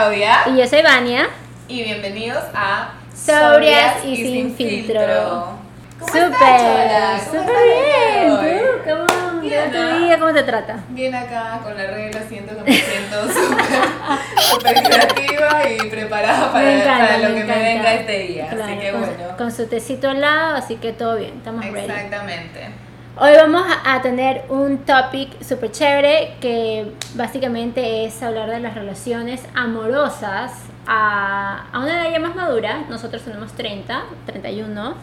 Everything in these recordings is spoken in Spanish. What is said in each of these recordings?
Claudia. Y yo soy Vania. Y bienvenidos a Sobrias, y, sin, filtro. ¿Cómo súper estás bien. ¿Cómo, Bien, ¿no? día? ¿Cómo te trata? Bien acá con la regla, siento que me siento súper creativa y preparada para, me encanta, para lo que encanta. me venga este día. Claro, así que con, bueno. con su tecito al lado, así que todo bien, estamos ready. Exactamente. Hoy vamos a, tener un topic súper chévere que básicamente es hablar de las relaciones amorosas a, a una edad ya más madura. Nosotros tenemos 30, 31,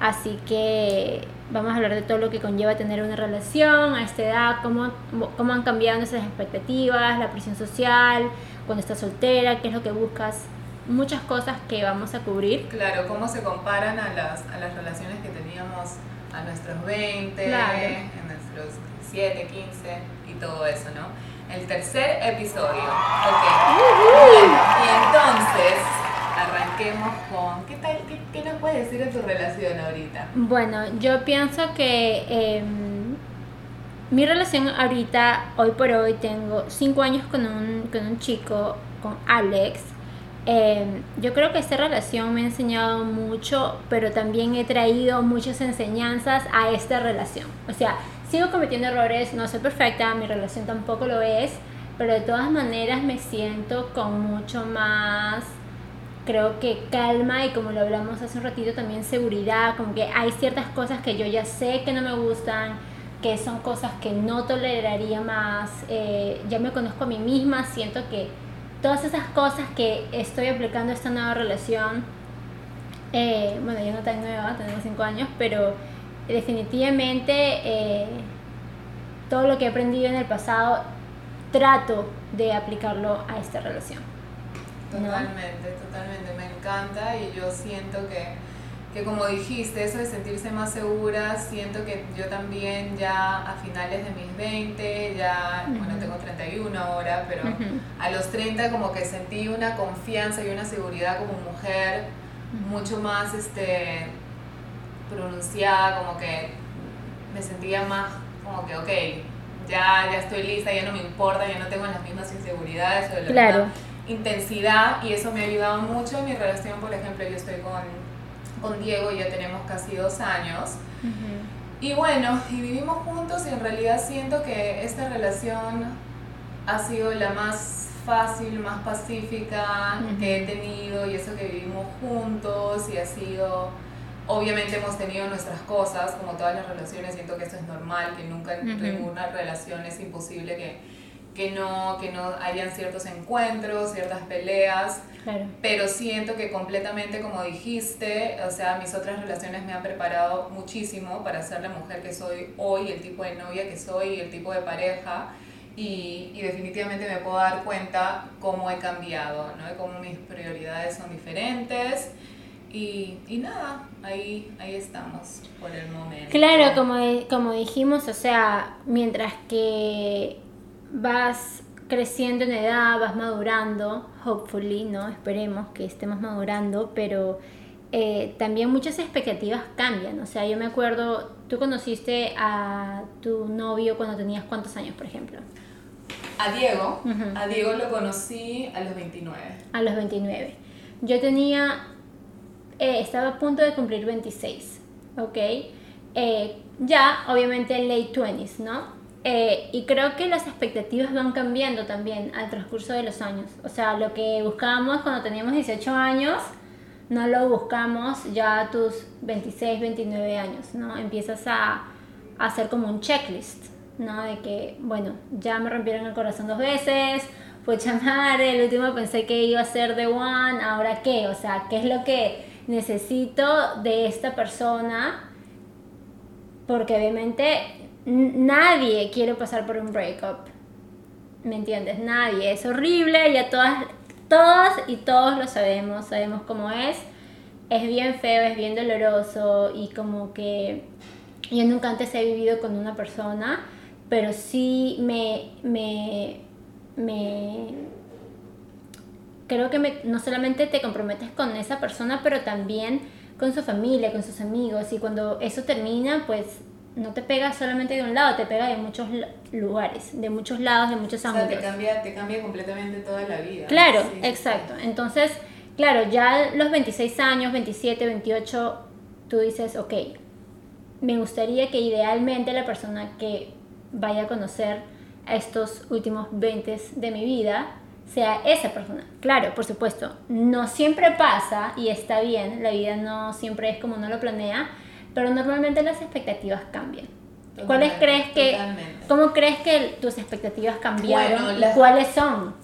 así que vamos a hablar de todo lo que conlleva tener una relación a esta edad, cómo, cómo han cambiado nuestras expectativas, la presión social, cuando estás soltera, qué es lo que buscas, muchas cosas que vamos a cubrir. Claro, cómo se comparan a las, a las relaciones que teníamos a nuestros 20, Claro. en nuestros 7, 15 y todo eso, ¿no? El tercer episodio. Ok. Y entonces arranquemos con. ¿Qué tal? ¿Qué, qué nos puedes decir de tu relación ahorita? Bueno, yo pienso que em, mi relación ahorita, hoy por hoy, tengo cinco años con un, con un chico, con Alex. Em, yo creo que esta relación me ha enseñado mucho, pero también he traído muchas enseñanzas a esta relación. O sea, sigo cometiendo errores, no soy perfecta, mi relación tampoco lo es, pero de todas maneras me siento con mucho más creo que calma y como lo hablamos hace un ratito también seguridad, como que hay ciertas cosas que yo ya sé que no me gustan, que son cosas que no toleraría más, eh, ya me conozco a mí misma, siento que todas esas cosas que estoy aplicando a esta nueva relación, eh, bueno, yo no tan nueva, tengo 5 años, pero definitivamente eh, todo lo que he aprendido en el pasado trato de aplicarlo a esta relación. Totalmente, totalmente. Me encanta y yo siento que, que como dijiste, eso de sentirse más segura, siento que yo también ya a finales de mis 20, ya, bueno, Ujú. tengo 31 ahora, pero Ujú. a los 30 como que sentí una confianza y una seguridad como mujer mucho más este, pronunciada, como que me sentía más como que, ok, ya, ya estoy lista, ya no me importa, ya no tengo las mismas inseguridades o la Claro. intensidad y eso me ha ayudado mucho en mi relación, por ejemplo, yo estoy con, con Diego, ya tenemos casi dos años. Y bueno, y vivimos juntos y en realidad siento que esta relación ha sido la más fácil, más pacífica que he tenido y eso que vivimos juntos y ha sido, obviamente hemos tenido nuestras cosas, como todas las relaciones, siento que eso es normal, que nunca en Ujú. ninguna relación es imposible que, que, no, que no hayan ciertos encuentros, ciertas peleas, Claro. pero siento que completamente como dijiste, o sea, mis otras relaciones me han preparado muchísimo para ser la mujer que soy hoy, el tipo de novia que soy, el tipo de pareja. Y, y definitivamente me puedo dar cuenta cómo he cambiado, ¿no? De cómo mis prioridades son diferentes. Y, y nada, ahí, ahí estamos por el momento. Claro, como, como dijimos, o sea, mientras que vas creciendo en edad, vas madurando, hopefully, ¿no? Esperemos que estemos madurando, pero eh, también muchas expectativas cambian. O sea, yo me acuerdo, tú conociste a tu novio cuando tenías cuántos años, por ejemplo? A Diego, a Diego lo conocí a los 29. A los 29. Yo tenía, eh, estaba a punto de cumplir 26, ¿ok? Eh, ya, obviamente, late 20s, ¿no? Eh, y creo que las expectativas van cambiando también al transcurso de los años. O sea, lo que buscábamos cuando teníamos 18 años, no lo buscamos ya a tus 26, 29 años, ¿no? Empiezas a, a hacer como un checklist, ¿no? De que, bueno, ya me rompieron el corazón dos veces, fue chamar, el último pensé que iba a ser The One, ahora qué, o sea, ¿qué es lo que necesito de esta persona? Porque obviamente nadie quiere pasar por un breakup. ¿Me entiendes? Nadie. Es horrible, ya todas, todas y todos lo sabemos, sabemos cómo es. Es bien feo, es bien doloroso y como que yo nunca antes he vivido con una persona, pero sí me, me, me creo que me- no solamente te comprometes con esa persona, pero también con su familia, con sus amigos. Y cuando eso termina, pues no te pega solamente de un lado, te pega de muchos lugares, de muchos lados, de muchos ángulos. O sea, te cambia, te cambia completamente toda la vida. Claro, exacto. Entonces, claro, ya los 26 años, 27, 28, tú dices, ok, me gustaría que idealmente la persona que vaya a conocer a estos últimos 20 de mi vida sea esa persona. Claro, por supuesto, no siempre pasa y está bien, la vida no siempre es como uno lo planea, pero normalmente las expectativas cambian. ¿Cuáles crees que, cómo crees que tus expectativas cambiaron cuáles son?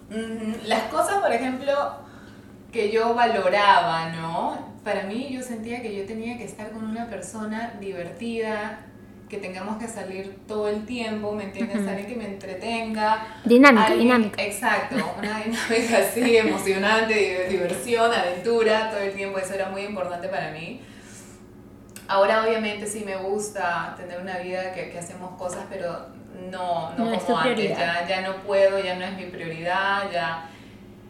Las cosas, por ejemplo, que yo valoraba, ¿no? Para mí yo sentía que yo tenía que estar con una persona divertida, que tengamos que salir todo el tiempo, ¿me entiendes? Alguien que me entretenga. Dinámica, dinámica. Exacto, una dinámica así, emocionante, diversión, aventura, todo el tiempo, eso era muy importante para mí. Ahora obviamente sí me gusta tener una vida que, que hacemos cosas, pero no, no, como antes, ya, ya no puedo, ya no es mi prioridad, ya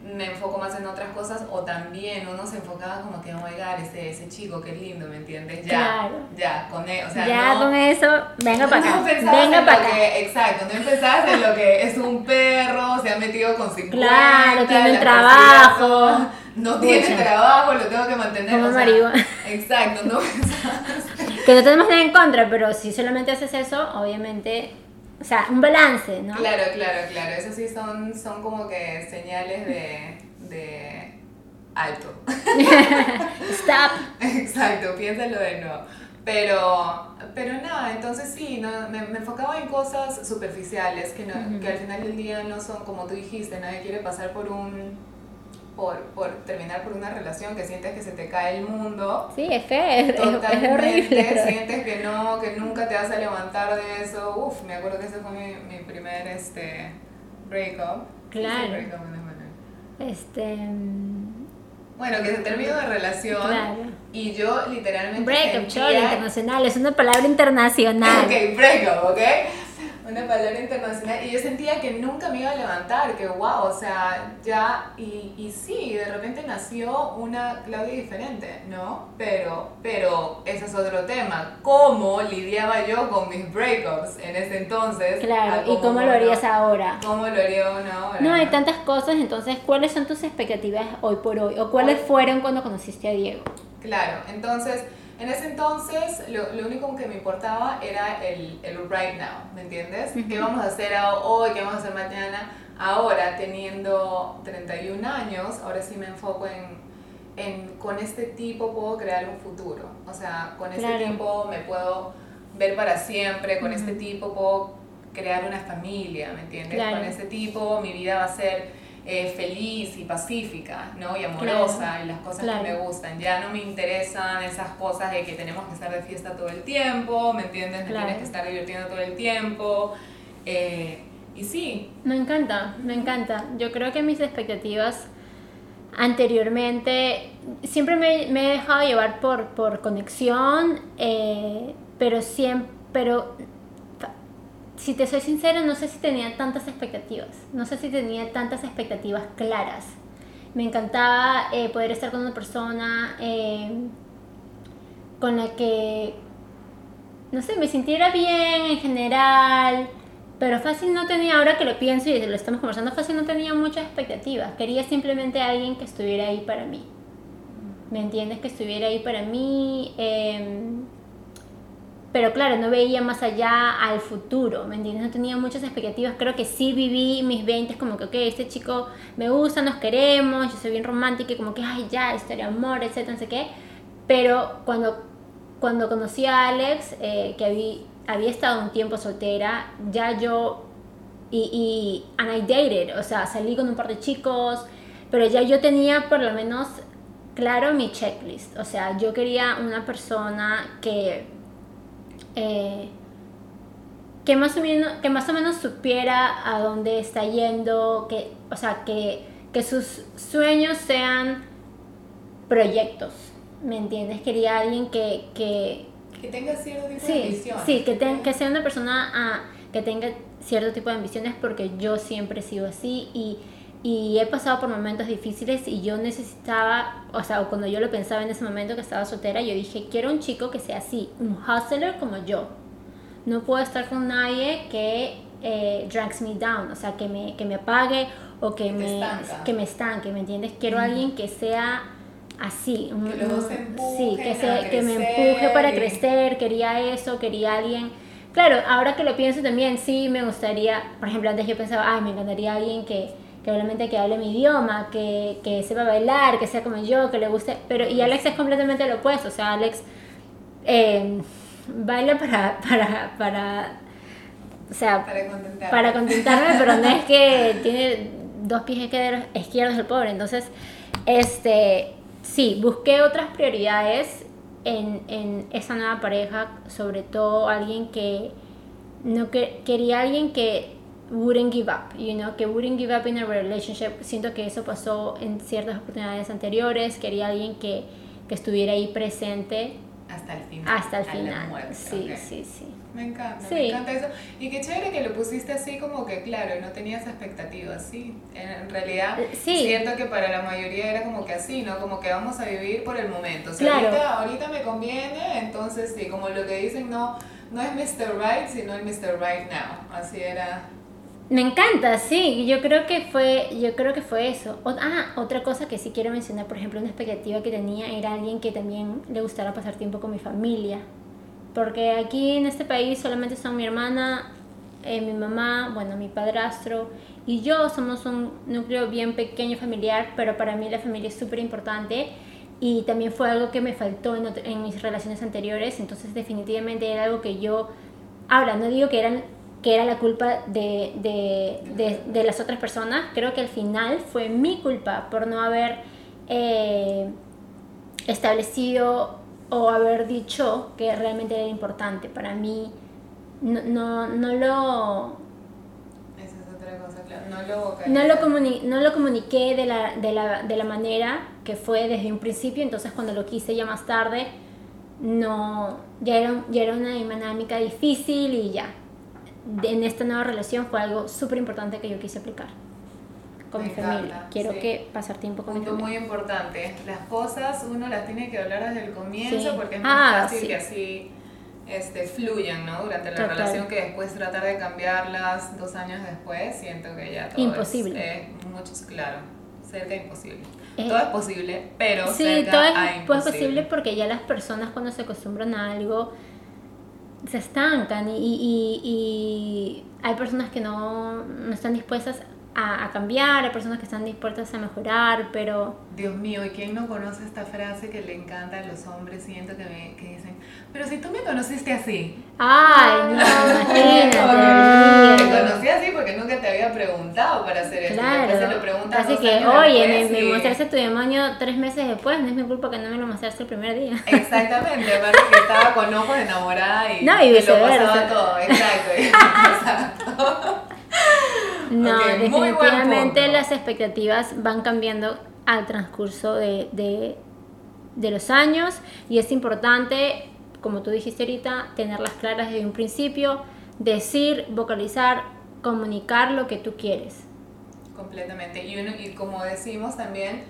me enfoco más en otras cosas o también uno se enfocaba como que, god, ese, ese chico, qué lindo, ¿me entiendes? Ya, ya, con eso, o sea, ya no, con eso, venga para acá, venga para acá. exacto, no empezabas en lo que es un perro, se ha metido con 50, claro, tiene trabajo, no tiene trabajo, lo tengo que mantener, como marido. exacto, no que no tenemos nada en contra, pero si solamente haces eso, obviamente o sea, un balance, ¿no? Claro, claro, claro. Eso sí son, son como que señales de, de alto. Stop. Exacto, piénsalo de nuevo. Pero, pero nada, entonces sí, no, me, me, enfocaba en cosas superficiales que, no, que al final del día no son como tú dijiste, nadie quiere pasar por un por, por, terminar por una relación que sientes que se te cae el mundo. Sí, es feo, es, horrible. Sientes que no, que nunca te vas a levantar de eso. Uf, me acuerdo que ese fue mi, mi primer este, breakup. Claro. este... Bueno, que se terminó de relación claro. y yo literalmente Breakup, sentía... internacional, es una palabra internacional. ok, breakup, ok una palabra internacional y yo sentía que nunca me iba a levantar, que wow, o sea, ya, y, y sí, de repente nació una Claudia diferente, ¿no? Pero, pero ese es otro tema, ¿cómo lidiaba yo con mis breakups en ese entonces? Claro, ¿y cómo lo harías ahora? ¿Cómo lo haría ahora? No, hay tantas cosas, entonces, ¿cuáles son tus expectativas hoy por hoy? ¿O cuáles fueron cuando conociste a Diego? Claro, entonces en ese entonces, lo, lo, único que me importaba era el, el right now, ¿me entiendes? ¿Qué vamos a hacer hoy? ¿Qué vamos a hacer mañana? Ahora, teniendo 31 años, ahora sí me enfoco en, en con este tipo puedo crear un futuro. O sea, con este tipo me puedo ver para siempre, con este tipo puedo crear una familia, ¿me entiendes? Con este tipo mi vida va a ser eh, feliz y pacífica, ¿no? Y amorosa y las cosas que me gustan. Ya no me interesan esas cosas de que tenemos que estar de fiesta todo el tiempo, ¿me entiendes? Me tienes que estar divirtiendo todo el tiempo. Eh, y sí. Me encanta, me encanta. Yo creo que mis expectativas anteriormente siempre me, me he dejado llevar por, por conexión, eh, pero siempre, pero si te soy sincera, no sé si tenía tantas expectativas, no sé si tenía tantas expectativas claras. Me encantaba eh, poder estar con una persona eh, con la que, no sé, me sintiera bien en general, pero fácil no tenía, ahora que lo pienso y lo estamos conversando, fácil no tenía muchas expectativas. Quería simplemente alguien que estuviera ahí para mí. ¿Me entiendes? Que estuviera ahí para mí. Eh, pero claro, no veía más allá al futuro, ¿me entiendes? No tenía muchas expectativas, creo que sí viví mis 20 como que, ok, este chico me gusta, nos queremos, yo soy bien romántica y como que, ay, ya, historia de amor, etcétera, no sé qué. Pero cuando, cuando conocí a Alex, eh, que había, había estado un tiempo soltera, ya yo, y, y, and I dated, o sea, salí con un par de chicos, pero ya yo tenía por lo menos claro mi checklist, o sea, yo quería una persona que eh, que, más o menos, que más o menos supiera a dónde está yendo, que, o sea, que, que sus sueños sean proyectos, ¿me entiendes? Quería alguien que... Que, que tenga cierto tipo de ambiciones. Sí, que, que sea una persona ah, que tenga cierto tipo de ambiciones porque yo siempre he sido así y y he pasado por momentos difíciles y yo necesitaba, o sea, cuando yo lo pensaba en ese momento que estaba soltera, yo dije, quiero un chico que sea así, un hustler como yo. no puedo estar con nadie que eh, drags me down, o sea, que me, que me apague o que, me, que me estanque, ¿me entiendes? Quiero a alguien que sea así, que los sí, que, que me empuje para crecer, quería eso, quería alguien... Claro, ahora que lo pienso también, sí me gustaría, por ejemplo, antes yo pensaba, ay, me encantaría alguien que, que obviamente que hable mi idioma, que, que sepa bailar, que sea como yo, que le guste, pero y Alex es completamente lo opuesto, o sea, Alex eh, baila para, para, para, o sea, para, contentarme, pero no es que tiene dos pies izquierdos el pobre, entonces, este, sí, busqué otras prioridades en, en esa nueva pareja, sobre todo alguien que no que, quería alguien que wouldn't give up, you know, que wouldn't give up in a relationship. Siento que eso pasó en ciertas oportunidades anteriores. Quería alguien que, que estuviera ahí presente. Hasta el final. Hasta el final. Sí, sí, sí. Me encanta, me encanta eso. Y qué chévere que lo pusiste así como que, claro, no tenías expectativas, sí. En realidad, eh, siento que para la mayoría era como que así, ¿no? Como que vamos a vivir por el momento. O sea, ahorita, ahorita me conviene, entonces sí, como lo que dicen, no, no es Mr. Right, sino el Mr. Right Now. Así era me encanta, sí, yo creo que fue, yo creo que fue eso. ah, otra cosa que sí quiero mencionar, por ejemplo, una expectativa que tenía era alguien que también le gustara pasar tiempo con mi familia. Porque aquí en este país solamente son mi hermana, eh, mi mamá, bueno, mi padrastro y yo somos un núcleo bien pequeño familiar, pero para mí la familia es súper importante y también fue algo que me faltó en, en mis relaciones anteriores, entonces definitivamente era algo que yo, ahora no digo que eran que era la culpa de, de, de, las otras personas. Creo que al final fue mi culpa por no haber eh, establecido o haber dicho que realmente era importante. Para mí no, no, no lo... Esa es otra cosa, claro. No lo, no lo, no lo comuniqué de la, de, la, de la manera que fue desde un principio, entonces cuando lo quise ya más tarde, no, ya era, ya era una dinámica difícil y ya, en esta nueva relación fue algo súper importante que yo quise aplicar con mi familia. Quiero que pasar tiempo con mi familia. muy importante. Las cosas uno las tiene que hablar desde el comienzo porque es más ah, fácil que así este, fluyan ¿no? durante la relación que después tratar de cambiarlas dos años después. Siento que ya todo imposible. es, mucho, claro, cerca imposible. Eh, todo es posible, pero sí, cerca todo es, a pues, posible porque ya las personas cuando se acostumbran a algo se estancan y, y, y, hay personas que no, no están dispuestas a, a, cambiar, hay personas que están dispuestas a mejorar, pero... Dios mío, ¿y quién no conoce esta frase que le encanta a los hombres? Siento que, me, que dicen, pero si tú me conociste así. Ay, no, imagínate. Había preguntado para hacer eso. Claro. Se lo preguntas así que, oye, me, mostraste tu demonio tres meses después, no es mi culpa que no me lo mostraste el primer día. Exactamente, aparte que estaba con ojos enamorada y, no, y, lo pasaba todo. Exacto. exacto. No, definitivamente las expectativas van cambiando al transcurso de, de, los años y es importante, como tú dijiste ahorita, tenerlas claras desde un principio, decir, vocalizar, comunicar lo que tú quieres. Completamente. Y, y como decimos también,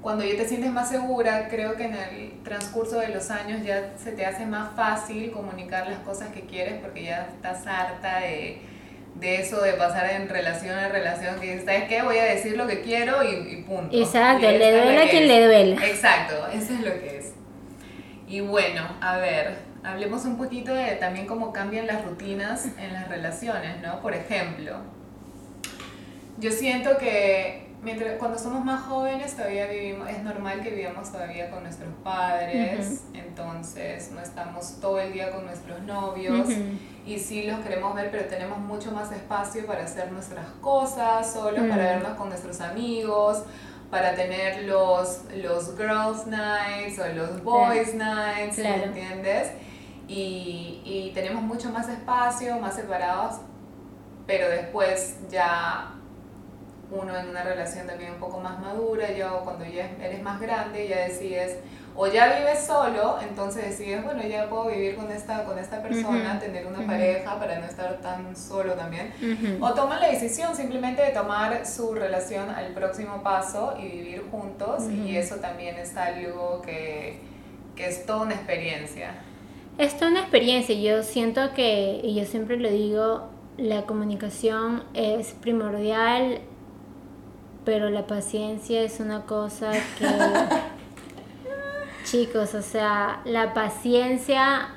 cuando ya te sientes más segura, creo que en el transcurso de los años ya se te hace más fácil comunicar las cosas que quieres porque ya estás harta de de eso de pasar en relación a relación, que ¿sabes qué? Voy a decir lo que quiero y, punto. Exacto, le duele a quien le duele. Exacto, eso es lo que es. Y bueno, a ver, hablemos un poquito de también cómo cambian las rutinas en las relaciones, ¿no? Por ejemplo, yo siento que mientras, cuando somos más jóvenes todavía vivimos, es normal que vivamos todavía con nuestros padres, entonces no estamos todo el día con nuestros novios y sí los queremos ver, pero tenemos mucho más espacio para hacer nuestras cosas, solo para vernos con nuestros amigos, para tener los, los girls nights o los boys nights, ¿me entiendes? Y, y tenemos mucho más espacio, más separados, pero después ya uno en una relación también un poco más madura, ya cuando ya eres más grande, ya decides, o ya vives solo, entonces decides, bueno, ya puedo vivir con esta, con esta persona, tener una pareja para no estar tan solo también. O toman la decisión simplemente de tomar su relación al próximo paso y vivir juntos, y eso también es algo que, que es toda una experiencia. Esto es una experiencia. Yo siento que, y yo siempre lo digo, la comunicación es primordial, pero la paciencia es una cosa que... Chicos, o sea, la paciencia...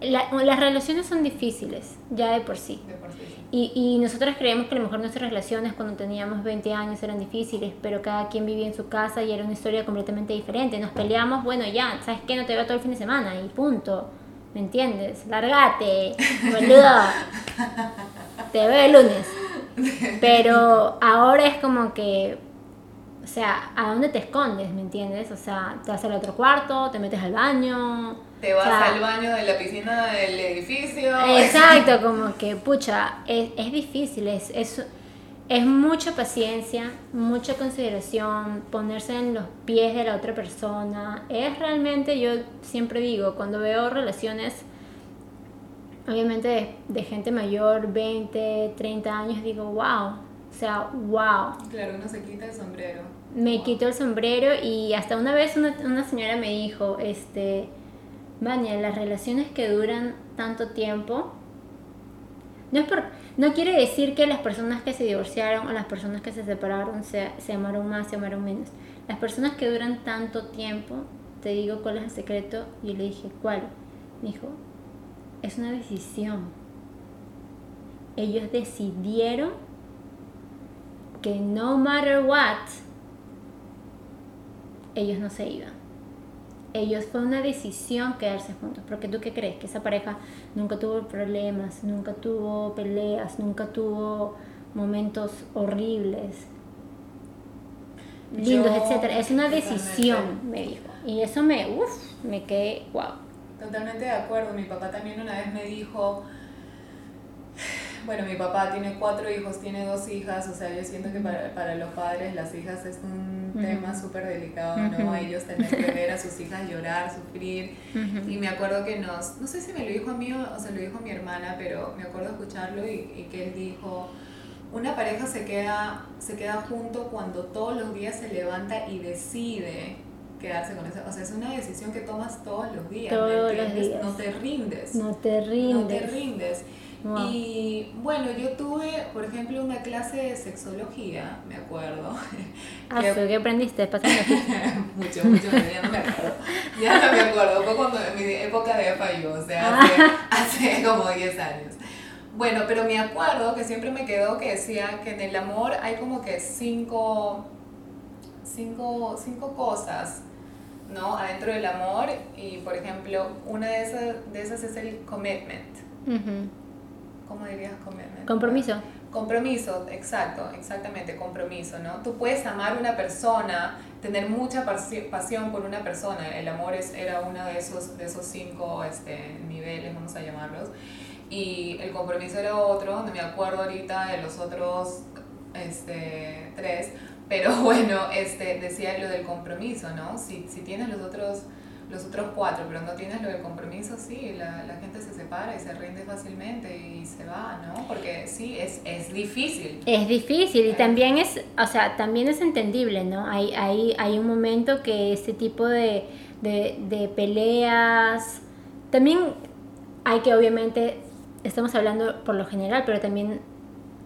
las relaciones son difíciles, ya de por sí. De por sí. Y, y nosotros creemos que a lo mejor nuestras relaciones cuando teníamos 20 años eran difíciles, pero cada quien vivía en su casa y era una historia completamente diferente. Nos peleamos, bueno, ya, ¿sabes qué? No te veo todo el fin de semana y punto. ¿Me entiendes? Lárgate, boludo. te veo el lunes. Pero ahora es como que, o sea, ¿a dónde te escondes? ¿Me entiendes? O sea, te vas al otro cuarto, te metes al baño. Te vas o sea, al baño de la piscina del edificio. Exacto, como que, pucha, es, es difícil, es, es, es mucha paciencia, mucha consideración, ponerse en los pies de la otra persona. Es realmente, yo siempre digo, cuando veo relaciones, obviamente de, de gente mayor, 20, 30 años, digo, wow, o sea, wow. Claro, uno se quita el sombrero. Me Wow. quito el sombrero y hasta una vez una, una señora me dijo, este, Vania, las relaciones que duran tanto tiempo, no es por, no quiere decir que las personas que se divorciaron o las personas que se separaron se, se amaron más, se amaron menos. Las personas que duran tanto tiempo, te digo cuál es el secreto, y le dije, ¿cuál? Me dijo, es una decisión. Ellos decidieron que no matter what, ellos no se iban. Ellos fue una decisión quedarse juntos. Porque tú qué crees? Que esa pareja nunca tuvo problemas, nunca tuvo peleas, nunca tuvo momentos horribles, lindos, Yo- etcétera. Es una decisión, me dijo. Y eso me, uff, me quedé, wow. Totalmente de acuerdo. Mi papá también una vez me dijo, bueno, mi papá tiene cuatro hijos, tiene dos hijas, o sea, yo siento que para, para los padres las hijas es un Tema súper delicado, ¿no? Ellos tener que ver a sus hijas llorar, sufrir. Y me acuerdo que nos, no sé si me lo dijo a mí o, se lo dijo a mi hermana, pero me acuerdo escucharlo y, y que él dijo, una pareja se queda, se queda junto cuando todos los días se levanta y decide quedarse con esa, o sea, es una decisión que tomas todos los días, ¿me Todos los entiendes? días. no te rindes. No te No rindes. te rindes. Wow. Y bueno, yo tuve, por ejemplo, una clase de sexología, me acuerdo. Ah, que- ¿tú ¿qué aprendiste? Mucho, mucho, ya no me acuerdo. Ya no me acuerdo, fue cuando en mi época de FIU, o sea, Ah. hace, hace como 10 años. Bueno, pero me acuerdo que siempre me quedó que decía que en el amor hay como que cinco, cinco, cinco cosas, ¿no? Adentro del amor y, por ejemplo, una de esas, de esas es el commitment. Ujú. ¿Cómo dirías commitment? Compromiso. Compromiso, exacto, exactamente, compromiso, ¿no? Tú puedes amar a una persona, tener mucha pasi- pasión por una persona, el amor es, era uno de esos, de esos cinco este, niveles, vamos a llamarlos, y el compromiso era otro, no me acuerdo ahorita de los otros este, tres, pero bueno, este, decía lo del compromiso, ¿no? Si, si tienes los otros, los otros cuatro, pero no tienes lo del compromiso, sí, la, la gente se separa y se rinde fácilmente y se va, ¿no? Porque sí, es, es difícil. Es difícil y también es, o sea, también es entendible, ¿no? Hay, hay, hay un momento que este tipo de, de, de peleas, también hay que obviamente, estamos hablando por lo general, pero también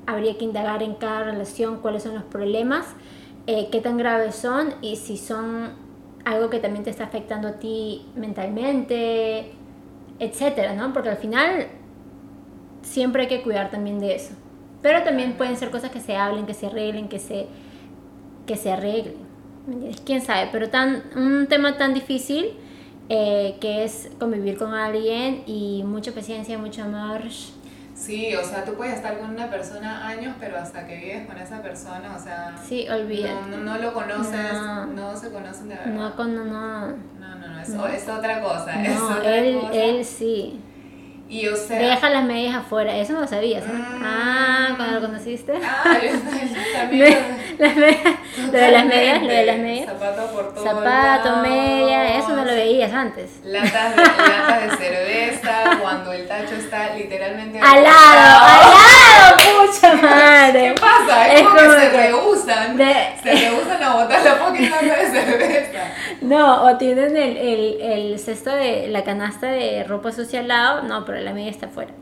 habría que indagar en cada relación cuáles son los problemas, eh, qué tan graves son y si son algo que también te está afectando a ti mentalmente, etcétera, ¿no? Porque al final siempre hay que cuidar también de eso. Pero también pueden ser cosas que se hablen, que se arreglen, que se, que se arreglen. ¿Quién sabe? Pero tan, un tema tan difícil eh, que es convivir con alguien y mucha paciencia, mucho amor. Sí, o sea, tú puedes estar con una persona años, pero hasta que vives con esa persona, o sea, Sí, olvídate. no, no, no lo conoces, No. no, se conocen de verdad. No, con, no, no. No, no, no, es, es otra cosa, es No, otra él, cosa. él sí. Y o sea, Deja las medias afuera, eso no lo sabías. ¿eh? Mm. Ah, cuando lo conociste. ah, yo también. las medias, lo de las medias, lo de las medias. Zapato por todo Zapato, lado. media, eso no lo veías antes. Latas de, latas de cerveza, cuando el tacho está literalmente Al lado, al lado, pucha madre. ¿Qué pasa? Es, Es como, como que se rehusan, de- se rehusan a botar la lata de cerveza. No, o tienen el, el, el cesto de la canasta de ropa sucia al lado, no, pero la media está afuera.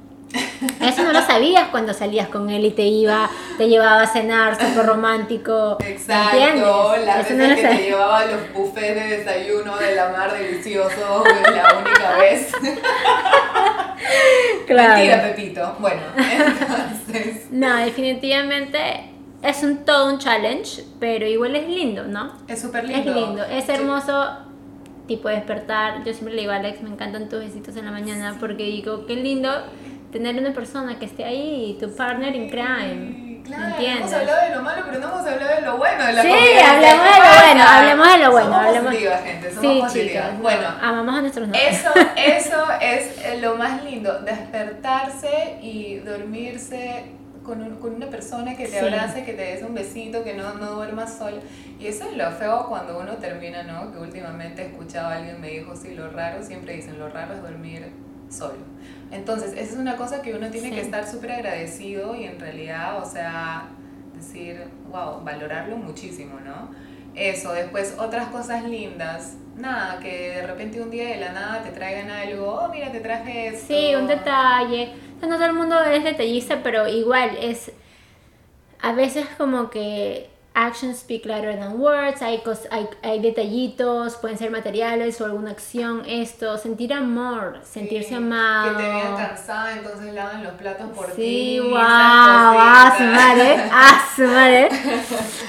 Eso no lo sabías cuando salías con él y te iba, te llevaba a cenar, súper romántico. Exacto, la vez que te llevaba a los buffets de desayuno de la mar delicioso, la única vez. Claro. Mentira, Pepito. Bueno, entonces. No, definitivamente es un todo un challenge, pero igual es lindo, ¿no? Es súper lindo. Es lindo, es hermoso tipo despertar. Yo siempre le digo a Alex, me encantan tus besitos en la mañana porque digo, qué lindo tener una persona que esté ahí, tu partner in crime. Claro, hemos hablado de lo malo, pero no hemos hablado de lo bueno de la Sí, hablemos de lo bueno, hablemos de lo bueno. Somos hablemos... gente, somos sí, Chicas, bueno, amamos a nuestros Eso, eso es lo más lindo, despertarse y dormirse con, un, con una persona que te abrace, que te des un besito, que no, no duermas solo. Y eso es lo feo cuando uno termina, ¿no? Que últimamente he escuchado a alguien me dijo, sí, lo raro, siempre dicen, lo raro es dormir solo. Entonces, esa es una cosa que uno tiene que estar súper agradecido y en realidad, o sea, decir, wow, valorarlo muchísimo, ¿no? Eso, después otras cosas lindas. Nada, que de repente un día de la nada te traigan algo, oh, mira, te traje esto. Sí, un detalle. No todo el mundo es detallista, pero igual es a veces como que actions speak louder than words, hay, hay, hay, detallitos, pueden ser materiales o alguna acción, esto, sentir amor, sentirse amado. Que te vean cansada, entonces lavan los platos por ti. Sí, wow, ah, su madre, ah, su madre.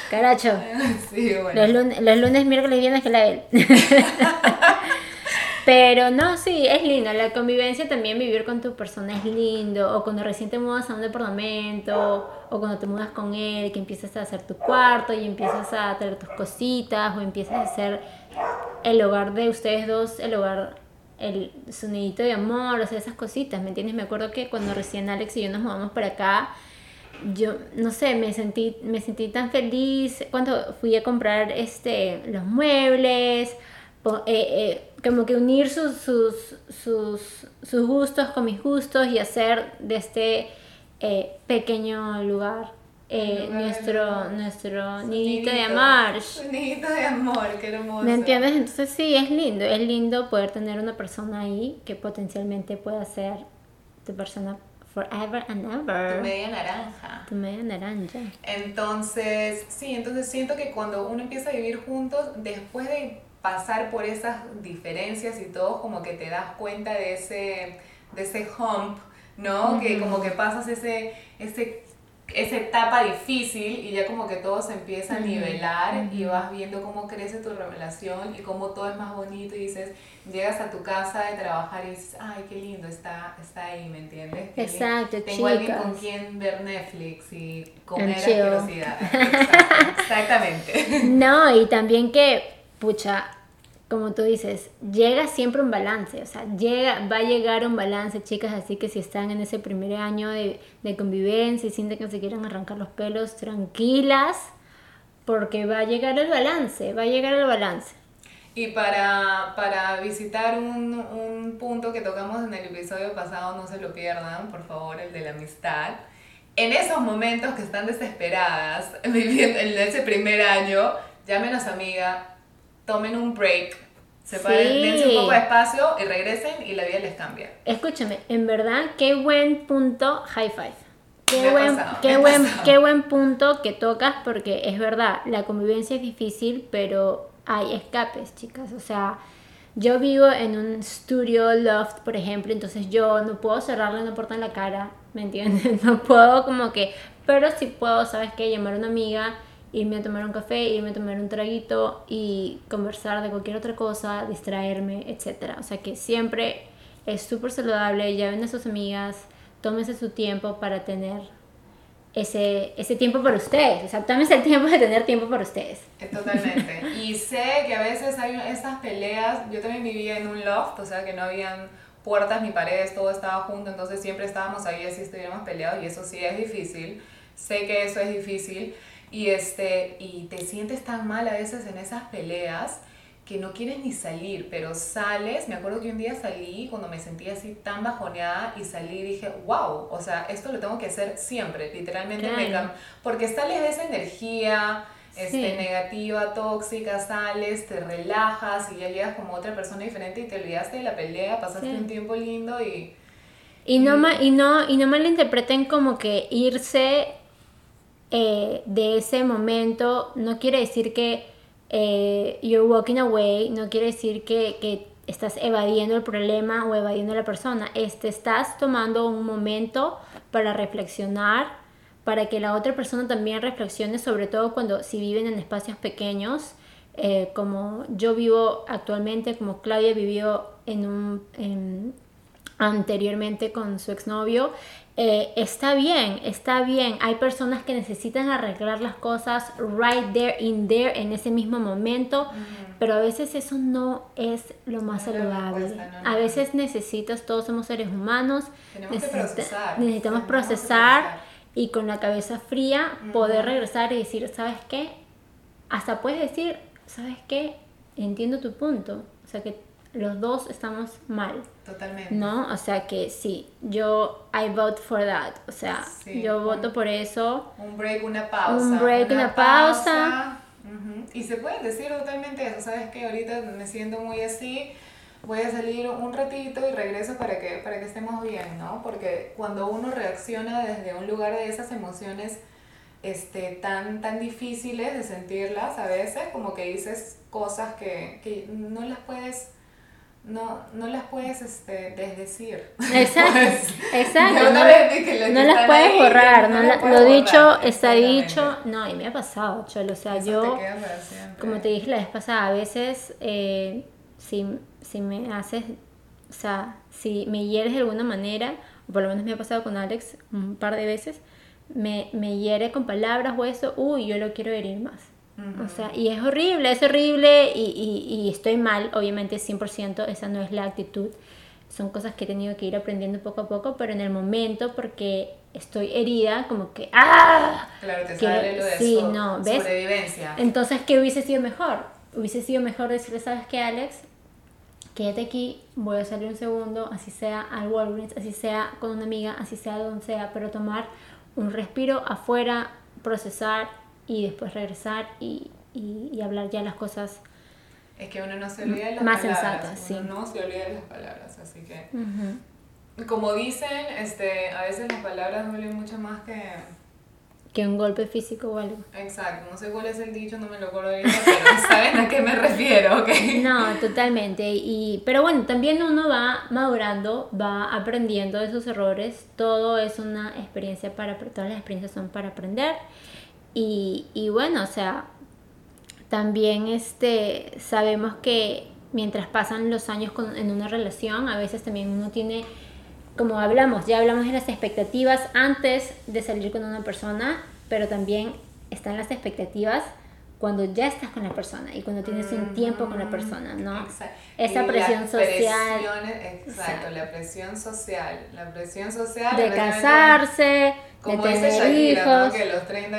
Caracho. Sí, bueno. Los lunes, los lunes miércoles y viernes que la él. Pero no, sí, es lindo. La convivencia también, vivir con tu persona es lindo. O cuando recién te mudas a un departamento, o cuando te mudas con él, que empiezas a hacer tu cuarto y empiezas a traer tus cositas, o empiezas a hacer el hogar de ustedes dos, el hogar, el sonidito de amor, o sea, esas cositas, ¿me entiendes? Me acuerdo que cuando recién Alex y yo nos mudamos para acá, yo no sé, me sentí, me sentí tan feliz cuando fui a comprar este, los muebles eh, eh, como que unir sus, sus, sus, sus, gustos con mis gustos y hacer de este eh, pequeño lugar nuestro, nuestro nidito, de amor. Nidito de amor, qué hermoso. ¿Me entiendes? Entonces sí, es lindo, es lindo poder tener una persona ahí que potencialmente pueda ser tu persona forever and ever. Tu media naranja. Tu media naranja. Entonces, sí, entonces siento que cuando uno empieza a vivir juntos, después de pasar por esas diferencias y todo, como que te das cuenta de ese, de ese hump, ¿no? Que como que pasas ese, ese, esa etapa difícil y ya como que todo se empieza a nivelar y vas viendo cómo crece tu relación y cómo todo es más bonito y dices, llegas a tu casa de trabajar y dices, ay, qué lindo, está, está ahí, ¿me entiendes? Exacto, Tengo alguien con quien ver Netflix y comer asquerosidad. Exactamente. No, y también que pucha, como tú dices, llega siempre un balance, o sea, llega, va a llegar un balance, chicas, así que si están en ese primer año de, de convivencia y sienten que se quieren arrancar los pelos, tranquilas, porque va a llegar el balance, va a llegar el balance. Y para, para visitar un, un punto que tocamos en el episodio pasado, no se lo pierdan, por favor, el de la amistad. En esos momentos que están desesperadas, viviendo en ese primer año, llámenos amiga, tomen un break, se sí. dense un poco de espacio y regresen y la vida les cambia. Escúchame, en verdad, qué buen punto high five. Qué buen, qué, buen, qué buen punto que tocas porque es verdad, la convivencia es difícil, pero hay escapes, chicas. O sea, yo vivo en un estudio loft, por ejemplo, entonces yo no puedo cerrarle una puerta en la cara, ¿me entiendes? No puedo como que, pero sí puedo, ¿sabes qué? Llamar a una amiga irme a tomar un café, irme a tomar un traguito y conversar de cualquier otra cosa, distraerme, etc. O sea que siempre es súper saludable, llamen a sus amigas, tómense su tiempo para tener ese, ese tiempo para ustedes. O sea, tómense el tiempo de tener tiempo para ustedes. Totalmente. y sé que a veces hay esas peleas, yo también vivía en un loft, o sea que no habían puertas ni paredes, todo estaba junto, entonces siempre estábamos ahí así estuviéramos peleados y eso sí es difícil. Sé que eso es difícil y, este, y te sientes tan mal a veces en esas peleas que no quieres ni salir, pero sales, me acuerdo que un día salí cuando me sentía así tan bajoneada y salí y dije, wow, o sea, esto lo tengo que hacer siempre, literalmente, porque sales de esa energía, este, negativa, tóxica, sales, te relajas y ya llegas como otra persona diferente y te olvidaste de la pelea, pasaste un tiempo lindo y... Y no, y, no, y no malinterpreten como que irse eh, de ese momento no quiere decir que eh, you're walking away, no quiere decir que, que, estás evadiendo el problema o evadiendo a la persona, este, estás tomando un momento para reflexionar, para que la otra persona también reflexione, sobre todo cuando si viven en espacios pequeños, eh, como yo vivo actualmente, como Claudia vivió en un, anteriormente con su exnovio, eh, está bien, está bien. Hay personas que necesitan arreglar las cosas right there, in there, en ese mismo momento, pero a veces eso no es lo más saludable. a veces necesitas, todos somos seres humanos, necesitamos procesar, y con la cabeza fría poder regresar y decir, ¿sabes qué? Hasta puedes decir, ¿sabes qué? Entiendo tu punto. O sea que los dos estamos mal. Totalmente. ¿No? O sea que sí, yo, I vote for that. O sea, yo voto por eso. Un break, una pausa. Un break, una, pausa. Y se puede decir totalmente eso, ¿sabes qué? Ahorita me siento muy así, voy a salir un ratito y regreso para que, para que estemos bien, ¿no? Porque cuando uno reacciona desde un lugar de esas emociones este, tan, tan difíciles de sentirlas a veces, como que dices cosas que, que no las puedes no, no las puedes este, desdecir. Exacto, exacto. No, las puedes borrar, no, lo dicho está dicho. No, y me ha pasado, Cholo. O sea, yo, como te dije la vez pasada, a veces eh, si, si me haces, o sea, si me hieres de alguna manera, o por lo menos me ha pasado con Alex un par de veces, me, me hiere con palabras o eso, uy, yo lo quiero herir más. O sea, y es horrible, es horrible y, y, y estoy mal, obviamente 100%, esa no es la actitud. Son cosas que he tenido que ir aprendiendo poco a poco, pero en el momento, porque estoy herida, como que ¡ah! Claro, te sale lo de sí, no, ¿ves? sobrevivencia. Entonces, ¿qué hubiese sido mejor? Hubiese sido mejor decirle, ¿sabes qué, Alex? Quédate aquí, voy a salir un segundo, así sea al Walgreens, así sea con una amiga, así sea donde sea, pero tomar un respiro afuera, procesar, y después regresar y, y, hablar ya las cosas es que uno no se olvida de las más sensatas, sí. Uno no se olvida de las palabras, así que como dicen, este, a veces las palabras duelen mucho más que que un golpe físico o algo. Exacto, no sé cuál es el dicho, no me lo acuerdo ahorita, pero saben a qué me refiero, ¿ok? No, totalmente. Y, pero bueno, también uno va madurando, va aprendiendo de sus errores. Todo es una experiencia para, todas las experiencias son para aprender. Y, y bueno, o sea, también este, sabemos que mientras pasan los años en una relación, a veces también uno tiene, como hablamos, ya hablamos de las expectativas antes de salir con una persona, pero también están las expectativas cuando ya estás con la persona y cuando tienes un tiempo con la persona, ¿no? Exacto. Esa presión social. exacto, la presión social. La presión social. De casarse, como de tener hijos. ¿no? Que los 30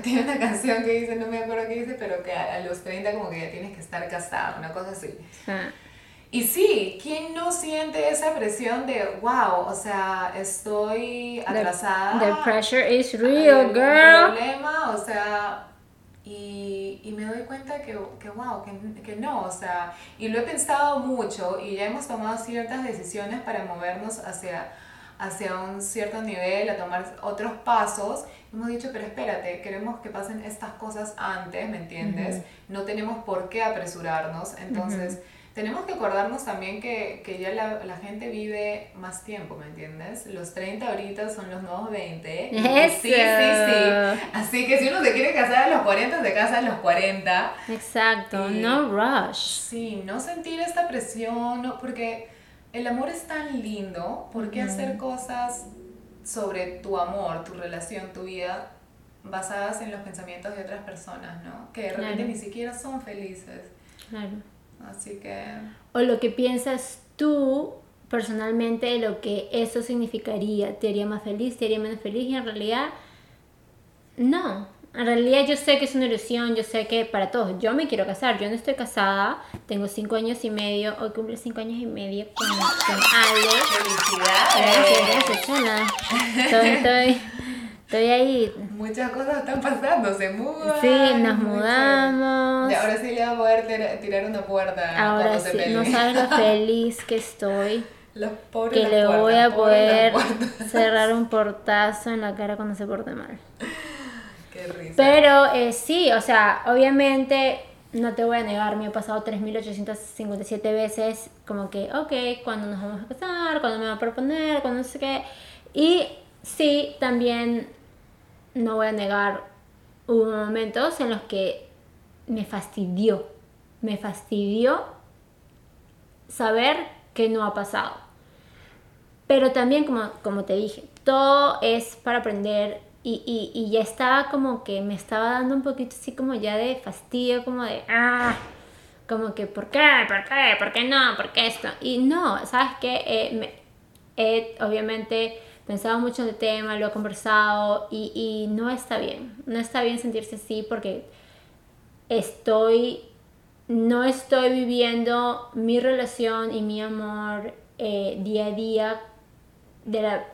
tiene una canción que dice, no me acuerdo qué dice, pero que a, los 30 como que ya tienes que estar casado, una cosa así. Ah. Y sí, ¿quién no siente esa presión de, wow, o sea, estoy atrasada? The, pressure is real, girl. problema, o sea, y, y, me doy cuenta que, que wow, que, que, no, o sea, y lo he pensado mucho y ya hemos tomado ciertas decisiones para movernos hacia, hacia un cierto nivel, a tomar otros pasos. Hemos dicho, pero espérate, queremos que pasen estas cosas antes, ¿me entiendes? No tenemos por qué apresurarnos, entonces tenemos que acordarnos también que, que ya la, la, gente vive más tiempo, ¿me entiendes? Los 30 ahorita son los nuevos 20. Eso. Sí, sí, sí. Así que si uno se quiere casar a los 40, se casa a los 40. Exacto, no rush. Sí, no sentir esta presión, no, porque el amor es tan lindo, ¿por qué hacer cosas sobre tu amor, tu relación, tu vida, basadas en los pensamientos de otras personas, ¿no? Que realmente ni siquiera son felices. Claro. Así que... O lo que piensas tú personalmente, lo que eso significaría, te haría más feliz, te haría menos feliz y en realidad no. En realidad yo sé que es una ilusión, yo sé que para todos, yo me quiero casar, yo no estoy casada, tengo cinco años y medio, hoy cumple cinco años y medio con, con Ale. ¡Felicidades! Gracias, Estoy, estoy, Estoy ahí. Muchas cosas están pasando, se mudan. Sí, nos mudamos. Y a poder tirar una puerta. Ahora sí, no sabes lo feliz que estoy. Los pobres que le voy a poder cerrar un portazo en la cara cuando se porte mal. Qué risa. Pero eh, sí, o sea, obviamente no te voy a negar, me he pasado 3.857 veces como que, ok, cuando nos vamos a casar, cuando me va a proponer, cuando no sé qué. Y sí, también no voy a negar, hubo momentos en los que me fastidió, me fastidió saber que no ha pasado. Pero también, como, como te dije, todo es para aprender y, y, ya estaba como que me estaba dando un poquito así como ya de fastidio, como de, ah, como que, ¿por qué? ¿Por qué? ¿Por qué no? ¿Por qué esto? Y no, ¿sabes qué? Eh, he obviamente pensado mucho en el tema, lo he conversado y, y no está bien, no está bien sentirse así porque estoy, no estoy viviendo mi relación y mi amor eh, día a día de la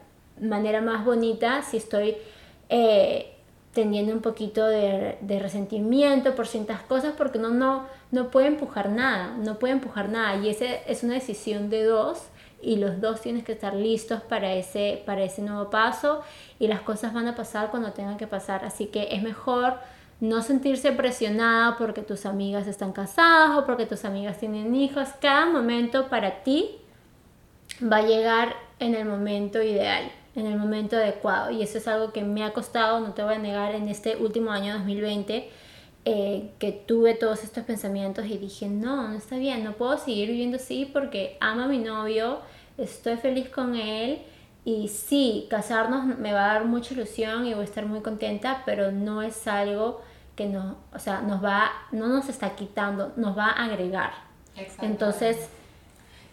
manera más bonita si estoy eh, teniendo un poquito de, resentimiento por ciertas cosas porque no, no, no puede empujar nada, no puede empujar nada. Y ese es una decisión de dos y los dos tienes que estar listos para ese, para ese nuevo paso y las cosas van a pasar cuando tengan que pasar, así que es mejor no sentirse presionada porque tus amigas están casadas o porque tus amigas tienen hijos, cada momento para ti va a llegar en el momento ideal en el momento adecuado. Y eso es algo que me ha costado, no te voy a negar, en este último año 2020, eh, que tuve todos estos pensamientos y dije, no, no está bien, no puedo seguir viviendo así porque amo a mi novio, estoy feliz con él. Y sí, casarnos me va a dar mucha ilusión y voy a estar muy contenta, pero no es algo que nos, o sea, nos va, no nos está quitando, nos va a agregar. Entonces,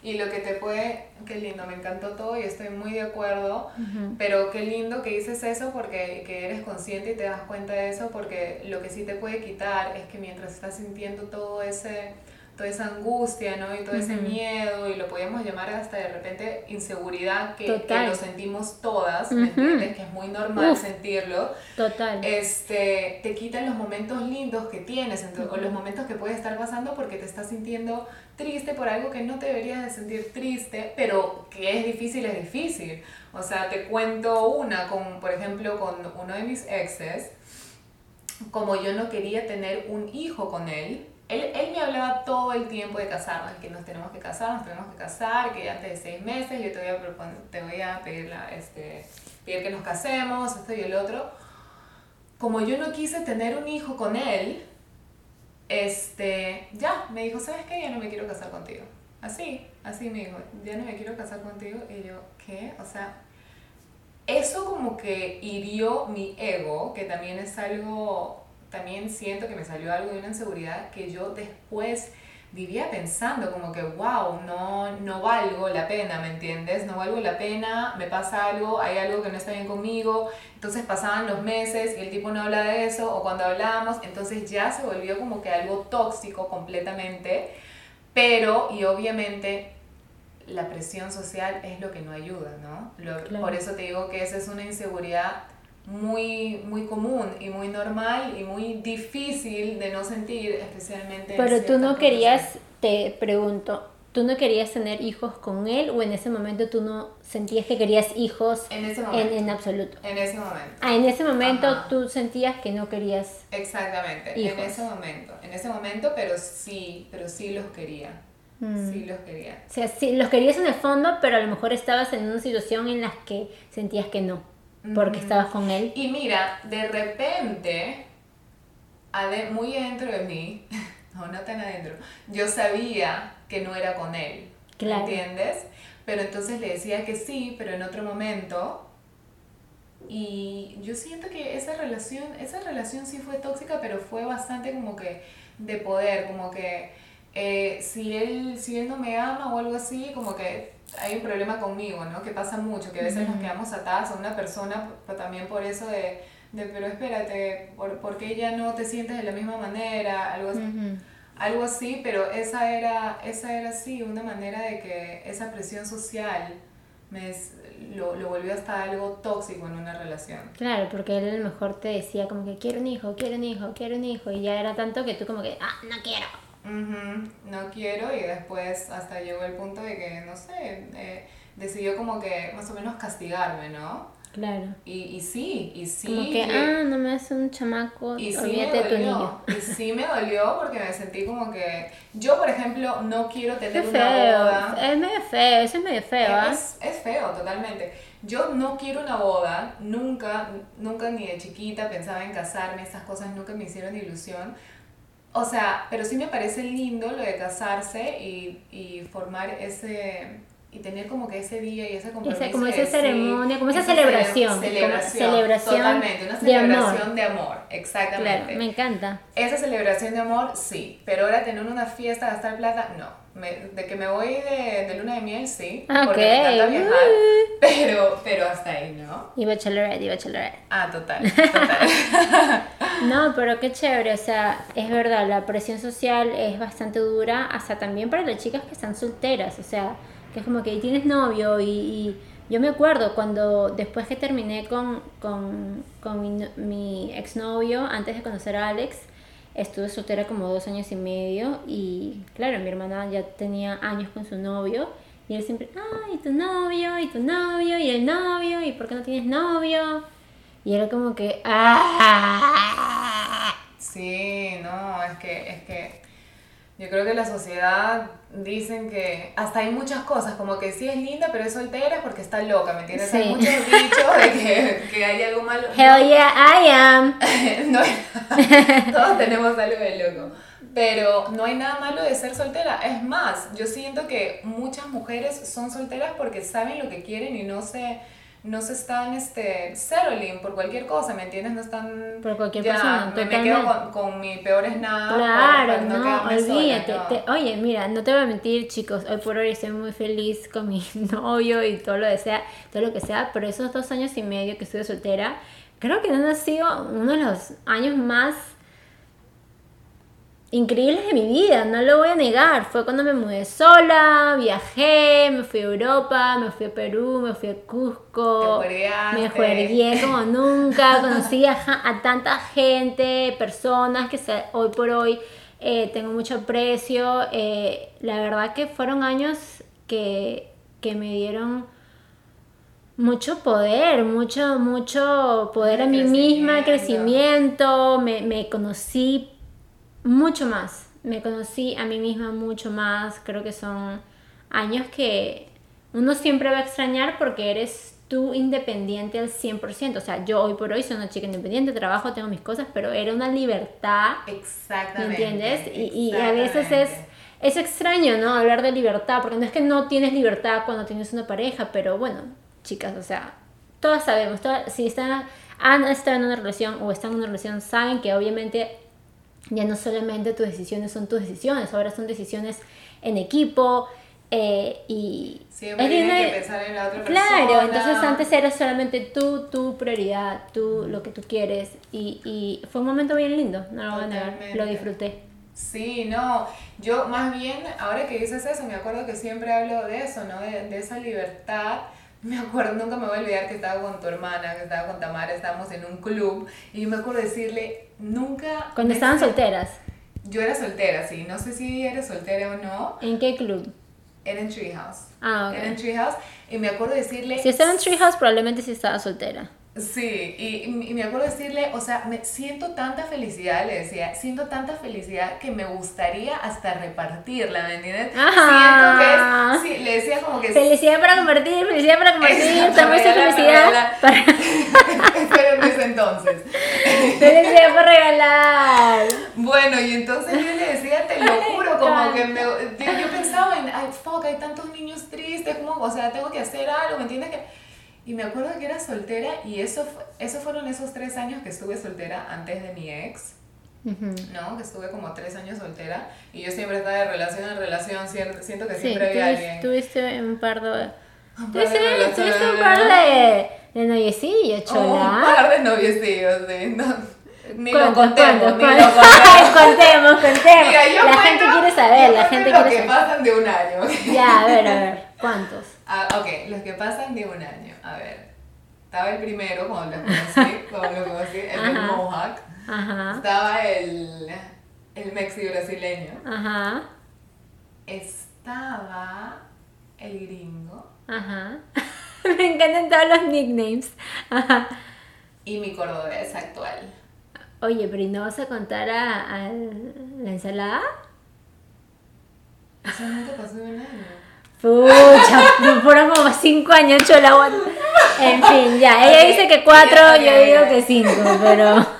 y lo que te puede, qué lindo, me encantó todo y estoy muy de acuerdo, pero qué lindo que dices eso porque que eres consciente y te das cuenta de eso porque lo que sí te puede quitar es que mientras estás sintiendo todo ese toda esa angustia, ¿no? Y todo ese miedo, y lo podemos llamar hasta de repente inseguridad, que, que lo sentimos todas, ¿me entiendes? Que es muy normal sentirlo. Total. Este, te quitan los momentos lindos que tienes, o los momentos que puedes estar pasando porque te estás sintiendo triste por algo que no te deberías de sentir triste, pero que es difícil, es difícil. O sea, te cuento una, con, por ejemplo, con uno de mis exes, como yo no quería tener un hijo con él, él, él, me hablaba todo el tiempo de casarnos, que nos tenemos que casar, nos tenemos que casar, que antes de seis meses yo te voy a, te voy a pedir, la, este, pedir que nos casemos, esto y el otro. Como yo no quise tener un hijo con él, este, ya, me dijo, ¿sabes qué? Ya no me quiero casar contigo. Así, así me dijo, ya no me quiero casar contigo. Y yo, ¿qué? O sea, eso como que hirió mi ego, que también es algo también siento que me salió algo de una inseguridad que yo después vivía pensando como que, wow, no, no valgo la pena, ¿me entiendes? No valgo la pena, me pasa algo, hay algo que no está bien conmigo, entonces pasaban los meses y el tipo no habla de eso, o cuando hablamos, entonces ya se volvió como que algo tóxico completamente, pero, y obviamente la presión social es lo que no ayuda, ¿no? Por eso te digo que esa es una inseguridad muy, muy común y muy normal y muy difícil de no sentir, especialmente. Pero tú no querías, te pregunto, ¿tú no querías tener hijos con él o en ese momento tú no sentías que querías hijos en, ese momento. en, absoluto? En ese momento. Ah, en ese momento tú sentías que no querías. Exactamente, en ese momento. En ese momento, pero sí, pero sí los quería. Mm. Sí los quería. O sea, sí, los querías en el fondo, pero a lo mejor estabas en una situación en la que sentías que no porque estabas con él. Y mira, de repente, muy adentro de mí, no, no tan adentro, yo sabía que no era con él. ¿Entiendes? Pero entonces le decía que sí, pero en otro momento. Y yo siento que esa relación, esa relación sí fue tóxica, pero fue bastante como que de poder, como que eh, si, él, si él no me ama o algo así, como que hay un problema conmigo, ¿no? Que pasa mucho, que a veces nos quedamos atadas a una persona, pero también por eso de, de pero espérate, ¿por, ¿por, qué ya no te sientes de la misma manera? Algo, algo así, pero esa era, esa era sí una manera de que esa presión social me, lo, lo volvió hasta algo tóxico en una relación. Claro, porque él a lo mejor te decía como que quiero un hijo, quiero un hijo, quiero un hijo, y ya era tanto que tú como que, ah, no quiero. Ujú, No quiero y después hasta llegó el punto de que, no sé, eh, decidió como que más o menos castigarme, ¿no? Claro. Y, y sí, y sí. Como que, y- ah, no me hace un chamaco, Y sí me tu dolió, niño. y sí me dolió porque me sentí como que yo, por ejemplo, no quiero tener una feo, boda. es medio feo, eso es medio feo, ¿ah? Es, es feo, totalmente. Yo no quiero una boda, nunca, nunca ni de chiquita pensaba en casarme, estas cosas nunca me hicieron ilusión. O sea, pero sí me parece lindo lo de casarse y, y formar ese, y tener como que ese día y ese compromiso. Como de esa ceremonia, como esa esa celebración. como Celebración, celebración totalmente, una de celebración amor. de amor, exactamente. Claro, me encanta. Esa celebración de amor, sí, pero ahora tener una fiesta, gastar plata, no. Me- de que me voy de, de luna de miel, sí, porque me encanta viajar, pero, pero hasta ahí, ¿no? Y bachelorette, y bachelorette. Ah, total, total. No, pero qué chévere, o sea, es verdad, la presión social es bastante dura, hasta también para las chicas que están solteras, o sea, que es como que tienes novio y, y yo me acuerdo cuando después que terminé con, con, con mi exnovio, antes de conocer a Alex, estuve soltera como dos años y medio y claro, mi hermana ya tenía años con su novio y él siempre, ay, tu novio, y tu novio, y el novio, y por qué no tienes novio. Y era como que, ¡ah! Sí, no, es que, es que yo creo que la sociedad dicen que hasta hay muchas cosas, como que sí es linda, pero es soltera porque está loca, ¿me entiendes? Hay Sí. muchos dichos de que, que hay algo malo. Hell yeah, I am. no, todos tenemos algo de loco. Pero no hay nada malo de ser soltera. Es más, yo siento que muchas mujeres son solteras porque saben lo que quieren y no se, no se están este, settling por cualquier cosa, ¿me entiendes? No están... Por cualquier ya, persona, me, me quedo con, con mi peor es nada. Claro, no, sola, olvídate. no. te- oye, mira, no te voy a mentir, chicos. Hoy por hoy estoy muy feliz con mi novio y todo lo que sea, todo lo que sea. Pero esos dos años y medio que estuve soltera, creo que han sido uno de los años más increíbles de mi vida, no lo voy a negar. Fue cuando me mudé sola, viajé, me fui a Europa, me fui a Perú, me fui a Cusco. Me juergué como nunca, conocí a, a tanta gente, personas que se- hoy por hoy eh, tengo mucho aprecio. eh, la verdad que fueron años que, que me dieron mucho poder, mucho, mucho poder a mí misma, crecimiento, me, me conocí mucho más, me conocí a mí misma mucho más, creo que son años que uno siempre va a extrañar porque eres tú independiente al 100%, o sea, yo hoy por hoy soy una chica independiente, trabajo, tengo mis cosas, pero era una libertad ¿Me Exactamente. entiendes? Y, y a veces es, exactamente. es extraño, ¿no? Hablar de libertad, porque no es que no tienes libertad cuando tienes una pareja, pero bueno, chicas, o sea, todas sabemos, todas, si están, han estado en una relación o están en una relación, saben que obviamente ya no solamente tus decisiones son tus decisiones, ahora son decisiones en equipo. eh, y Siempre es tienes que pensar en la otra persona. Claro, entonces antes era solamente tú, tu prioridad, tú, lo que tú quieres. Y, y fue un momento bien lindo, no lo voy a negar, lo disfruté. Sí, no, yo más bien, ahora que dices eso, me acuerdo que siempre hablo de eso, ¿no? De, de esa libertad. Me acuerdo, nunca me voy a olvidar que estaba con tu hermana, que estaba con Tamara, estábamos en un club y yo me acuerdo decirle, nunca... Cuando estaban solteras, Yo era soltera, sí, no sé si eres soltera o no, ¿en qué club? era en Treehouse. Ah, Era en ok. Treehouse y me acuerdo decirle... Si estaba en Treehouse, probablemente sí estaba soltera. Sí, y, y me acuerdo decirle, o sea, me siento tanta felicidad, le decía, siento tanta felicidad que me gustaría hasta repartirla, ¿me entiendes? Ajá. Siento que es, sí, le decía como que... Felicidad para compartir, felicidad para compartir, Exacto, estamos en regalar, felicidad para, Pero en ese entonces. felicidad para regalar. Bueno, y entonces yo le decía, te lo juro, como que me, yo, yo pensaba en, ay, fuck, hay tantos niños tristes, como, o sea, tengo que hacer algo, ¿me entiendes? Que, y me acuerdo que era soltera y eso, eso fueron esos tres años que estuve soltera antes de mi ex. ¿no? Que estuve como tres años soltera y yo siempre estaba de relación en relación, siento que Sí, siempre había alguien. tuviste un par de... Un par de Tuviste, relaciones, tuviste un par de, de noviecillos, Oh, Un chola. par de noviecillos, sí. No, ni lo ¿Cuántos, contemos, ni lo contemos. contemos, contemos. Mira, la cuento- gente quiere saber, la gente lo quiere que saber. pasan de un año. Ya, a ver, a ver, ¿cuántos? Ah, ok, los que pasan de un año. A ver. Estaba el primero cuando lo conocí, cuando lo conocí, el del. Mohawk. Ajá. Estaba el, el mexi brasileño. Ajá. Estaba el gringo Ajá. Me encantan todos los nicknames. Ajá. y mi cordobés actual. Oye, pero ¿y no vas a contar a, a la ensalada? Eso nunca pasó de un año. Pucha, no fueron como cinco años, chola. En fin, ya. Ella dice que cuatro, ok, yo digo que cinco, pero.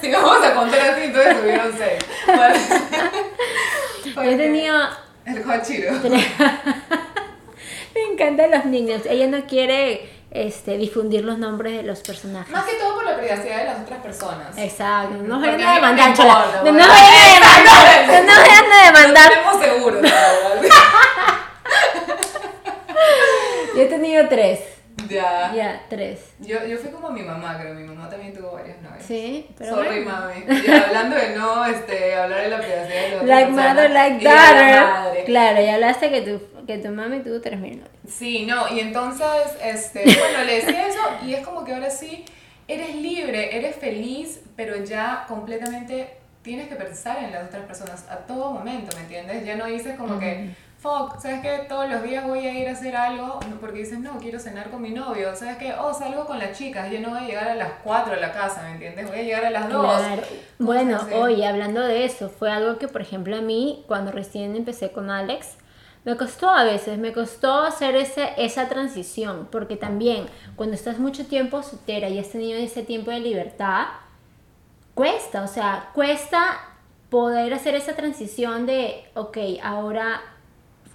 Si vamos a contar así, entonces subieron seis. Yo he tenido. El Hachiro. Me encantan los nicknames. Ella no quiere este, difundir los nombres de los personajes. Más que todo por la privacidad de las otras personas. Exacto, no nos vayan a no demandar, chola. No bueno. nos vayan a demandar. No nos vayan a demandar. tenemos seguro, la verdad. Yo he tenido tres. Ya. Ya, tres. Yo, yo fui como mi mamá, creo. Mi mamá también tuvo varias novias. Sí, pero. Sorry, bueno. mami. Ya, hablando de no este, hablar de la privacidad de otra Like persona mother, like daughter. Claro, ya hablaste que tu, que tu mami tuvo tres mil novios. Sí, no, y entonces, este, bueno, le decía eso y es como que ahora sí, eres libre, eres feliz, pero ya completamente tienes que pensar en las otras personas a todo momento, ¿me entiendes? Ya no dices como que, fuck, ¿sabes qué? Todos los días voy a ir a hacer algo, porque dices, no, quiero cenar con mi novio, ¿sabes qué? Oh, salgo con las chicas, yo no voy a llegar a las 4 a la casa, ¿me entiendes? Voy a llegar a las 2. Claro. Bueno, oye, hablando de eso, fue algo que, por ejemplo, a mí, cuando recién empecé con Alex, me costó a veces, me costó hacer ese, esa transición, porque también cuando estás mucho tiempo soltera y has tenido ese tiempo de libertad, cuesta, o sea, cuesta poder hacer esa transición de, ok, ahora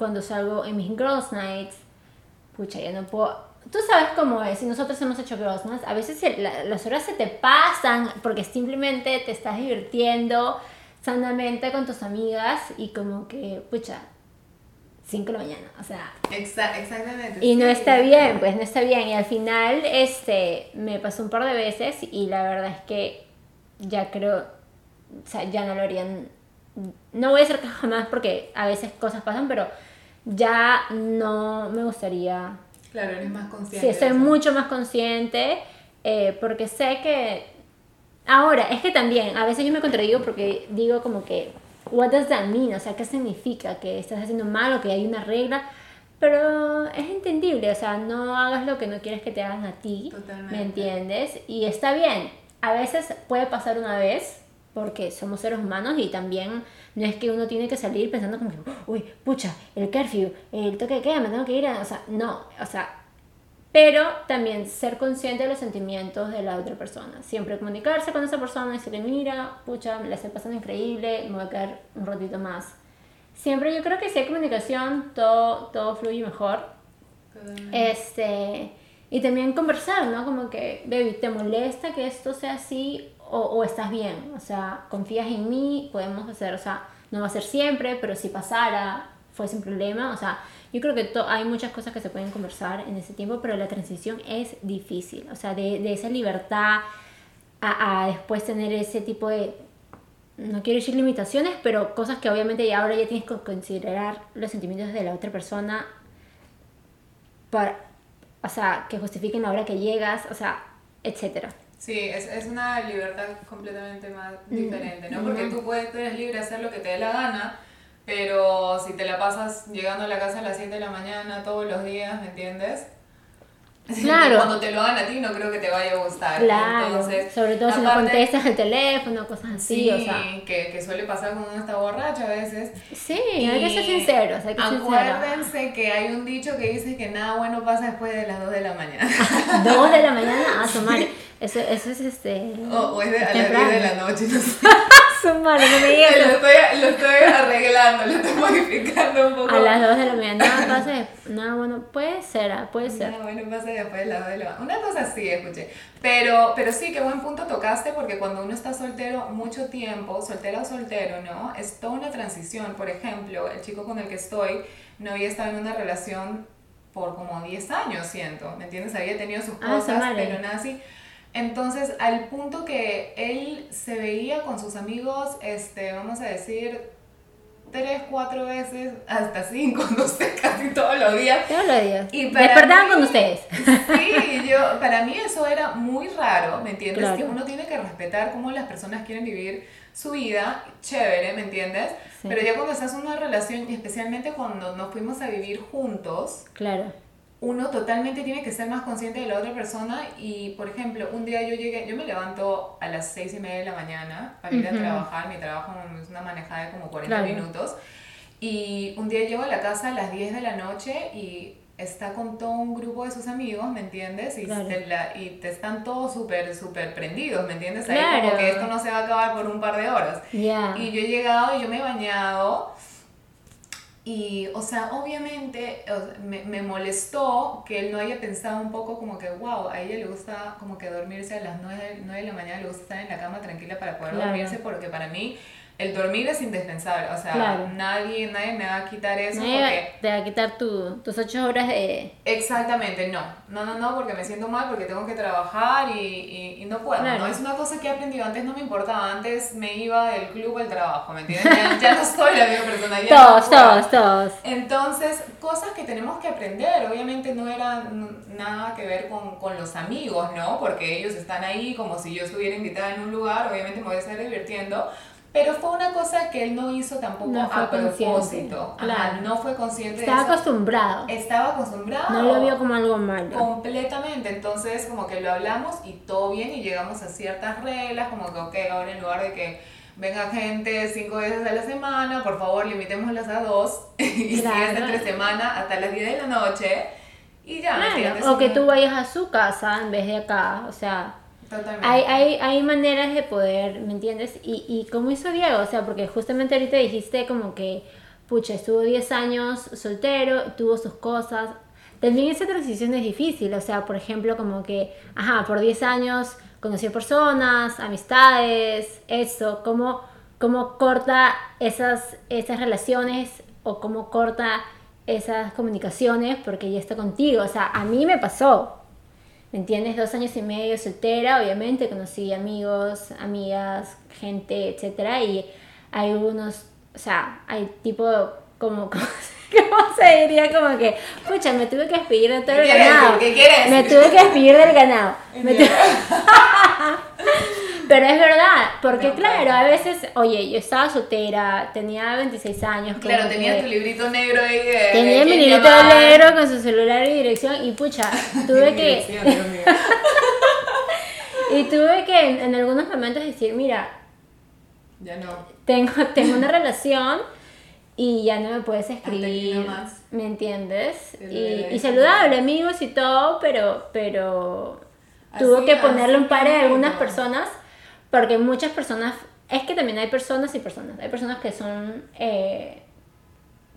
cuando salgo en mis girls nights, pucha, ya no puedo. Tú sabes cómo es, y nosotros hemos hecho girls nights, a veces la- las horas se te pasan porque simplemente te estás divirtiendo sanamente con tus amigas y como que, pucha, 5 de la mañana, o sea, Exa- exactamente. y no está bien, pues no está bien. Y al final, este, me pasó un par de veces y la verdad es que ya creo, o sea, ya no lo harían. No voy a decir que jamás porque a veces cosas pasan, pero ya no me gustaría. Claro, eres más consciente. Sí, eso. mucho más consciente eh, porque sé que... Ahora, es que también, a veces yo me contradigo porque digo como que, what does that mean? O sea, ¿qué significa? Que estás haciendo mal o que hay una regla. Pero es entendible, o sea, no hagas lo que no quieres que te hagan a ti. Totalmente. ¿Me entiendes? Y está bien. A veces puede pasar una vez, porque somos seres humanos y también no es que uno tiene que salir pensando como uy, pucha, el curfew, el toque de queda, me tengo que ir a... O sea, no, o sea, pero también ser consciente de los sentimientos de la otra persona. Siempre comunicarse con esa persona y decirle, mira, pucha, me la estoy pasando increíble, me voy a quedar un ratito más. Siempre yo creo que si hay comunicación, todo, todo fluye mejor. Este, y también conversar, ¿no? Como que, baby, ¿te molesta que esto sea así o, o estás bien? O sea, confías en mí, podemos hacer, o sea, no va a ser siempre, pero si pasara, fue sin problema. O sea, yo creo que hay muchas cosas que se pueden conversar en ese tiempo, pero la transición es difícil. O sea, de, de esa libertad a, a después tener ese tipo de, no quiero decir limitaciones, pero cosas que obviamente ya ahora ya tienes que considerar los sentimientos de la otra persona para, o sea, que justifiquen la hora que llegas, o sea, etcétera. Sí, es, es una libertad completamente más diferente, ¿no? Porque tú puedes, tú eres libre de hacer lo que te dé la gana, pero si te la pasas llegando a la casa a las 7 de la mañana todos los días, ¿me entiendes? Claro. Cuando te lo hagan a ti no creo que te vaya a gustar. Claro, Entonces, sobre todo si no contestas el teléfono, cosas así, Sí, o sea. que, que suele pasar cuando uno está borracho a veces. Sí, hay que ser sinceros, hay que. Acuérdense que hay un dicho que dice que nada bueno pasa después de las 2 de la mañana. Dos de la mañana, a madre. Eso, eso es este. o, o es de, a las 10 temprano. de la noche, no sé. Su madre, no me digas lo, estoy, lo estoy arreglando, lo estoy modificando un poco. A las 2 de la mañana, nada pasa. Nada, bueno, puede ser, ah, puede ser. Nada bueno pasa después de las 2 de la mañana. Una cosa así, escuché. Pero, pero sí, qué buen punto tocaste, porque cuando uno está soltero mucho tiempo, soltera o soltero, ¿no? Es toda una transición. Por ejemplo, el chico con el que estoy no había estado en una relación por como 10 años, siento. ¿Me entiendes? Había tenido sus Ah, cosas, madre. pero nada así. Entonces, al punto que él se veía con sus amigos, este, vamos a decir, tres, cuatro veces, hasta cinco, no sé, casi todos los días. Todos los días. Y Despertaban con ustedes. Sí, yo, para mí eso era muy raro, ¿me entiendes? Claro. Que uno tiene que respetar cómo las personas quieren vivir su vida, chévere, ¿me entiendes? Sí. Pero ya cuando estás en una relación, y especialmente cuando nos fuimos a vivir juntos, Claro. Uno totalmente tiene que ser más consciente de la otra persona y, por ejemplo, un día yo llegué, yo me levanto a las seis y media de la mañana para ir a trabajar, mi trabajo es una manejada de como 40 Claro. minutos y un día llego a la casa a las 10 de la noche y está con todo un grupo de sus amigos, ¿me entiendes? Y, Claro. te, la- y te están todos súper, súper prendidos, ¿me entiendes? Ahí Claro. como que esto no se va a acabar por un par de horas. Y yo he llegado y yo me he bañado. Y, o sea, obviamente me, me molestó que él no haya pensado un poco como que, wow, a ella le gusta como que dormirse a las 9, de la mañana, le gusta estar en la cama tranquila para poder Claro. dormirse, porque para mí el dormir es indispensable. O sea, Claro. nadie, nadie me va a quitar eso Nadie porque... te va a quitar tu, tus ocho horas de... Exactamente, no. No, no, no, porque me siento mal, porque tengo que trabajar y, y, y no puedo. Claro. ¿no? Es una cosa que he aprendido. Antes no me importaba. Antes me iba del club al trabajo, ¿me entiendes? Ya, ya no soy la misma persona. Ya Todos, todos, todos. Entonces, cosas que tenemos que aprender. Obviamente no era nada que ver con, con los amigos, ¿no? Porque ellos están ahí como si yo estuviera invitada en un lugar. Obviamente me voy a estar divirtiendo. Pero fue una cosa que él no hizo tampoco No a propósito. Ajá, claro. no fue consciente Estaba de eso. acostumbrado. Estaba acostumbrado. No lo vio como algo malo. Completamente, entonces como que lo hablamos y todo bien y llegamos a ciertas reglas, como que, ok, ahora en lugar de que venga gente cinco veces a la semana, por favor limitémoslas a dos y si es Claro. entre semana hasta las 10 de la noche y ya, ¿me Claro, o que tú vayas a su casa en vez de acá, o sea, Totalmente. hay, hay, hay maneras de poder, ¿me entiendes? Y, y como hizo Diego, o sea, porque justamente ahorita dijiste como que, pucha, estuvo 10 años soltero, tuvo sus cosas. También esa transición es difícil, o sea, por ejemplo, como que, ajá, por 10 años conoció personas, amistades, eso, cómo, cómo corta esas, esas relaciones o cómo corta esas comunicaciones porque ya está contigo, o sea, a mí me pasó, ¿Me entiendes? Dos años y medio soltera, obviamente conocí amigos, amigas, gente, etcétera, y hay unos, o sea, hay tipo como, como, ¿cómo se diría? Como que, pucha, me tuve que despedir de todo ¿Qué el ganado. decir? ¿Qué quieres Me tuve que despedir del ganado. Me tu- Pero es verdad, porque No, claro, claro. a veces, oye, yo estaba soltera, tenía 26 años. Claro, tenías que- tu librito negro ahí de... Tenía mi librito negro con su celular y dirección y pucha, tuve que, Dirección, Dios mío. y tuve que en, en algunos momentos decir, mira, Ya no. tengo, tengo una relación y ya no me puedes escribir, nomás. ¿me entiendes? Y, y saludable, amigos y todo, pero, pero tuvo Así- que ponerle un par de así algunas personas, porque muchas personas, es que también hay personas y personas, hay personas que son, eh,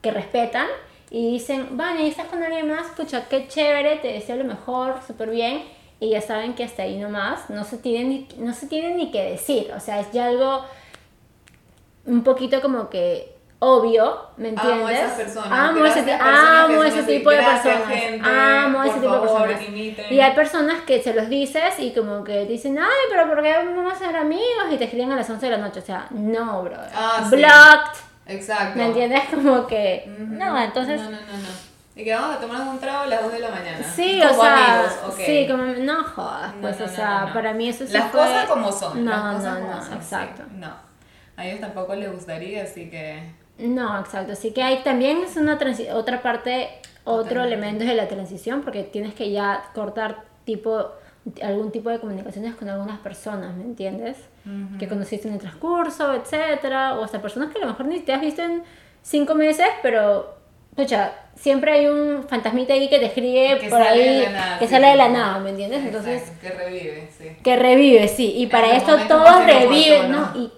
que respetan y dicen, Vani, estás con alguien más, pucha, qué chévere, te deseo lo mejor, súper bien, y ya saben que hasta ahí nomás, no se tienen no se tienen ni que decir, o sea, es ya algo un poquito como que obvio, ¿me entiendes? Amo a esas personas. Amo ese, personas amo ese tipo de personas. gente, amo ese tipo de personas. imiten. Y hay personas que se los dices y como que dicen, ay, pero ¿por qué vamos a ser amigos? Y te escriben a las 11 de la noche. O sea, no, bro. Ah, sí. Blocked. Exacto. ¿Me entiendes? Como que, no, entonces... No, no, no, no. Y que vamos a tomar un trago a las 2 de la mañana. Sí, Como o sea, amigos, ok. sí, como, no jodas, pues, no, o sea, para mí eso sí Las fue- cosas como son. No, las cosas no, como no, son, sí. exacto. No. A ellos tampoco les gustaría, así que. No, exacto. Así que hay también es una otra parte, otro Totalmente. elemento de la transición, porque tienes que ya cortar tipo algún tipo de comunicaciones con algunas personas, ¿me entiendes? Que conociste en el transcurso, etcétera, o hasta personas que a lo mejor ni te has visto en cinco meses, pero pucha, siempre hay un fantasmita ahí que te escribe Que por sale de ahí, la nada, que sí, sale de la nada, ¿me entiendes? Entonces, que revive, sí. que revive, sí. Y para esto todos reviven, ¿no? Y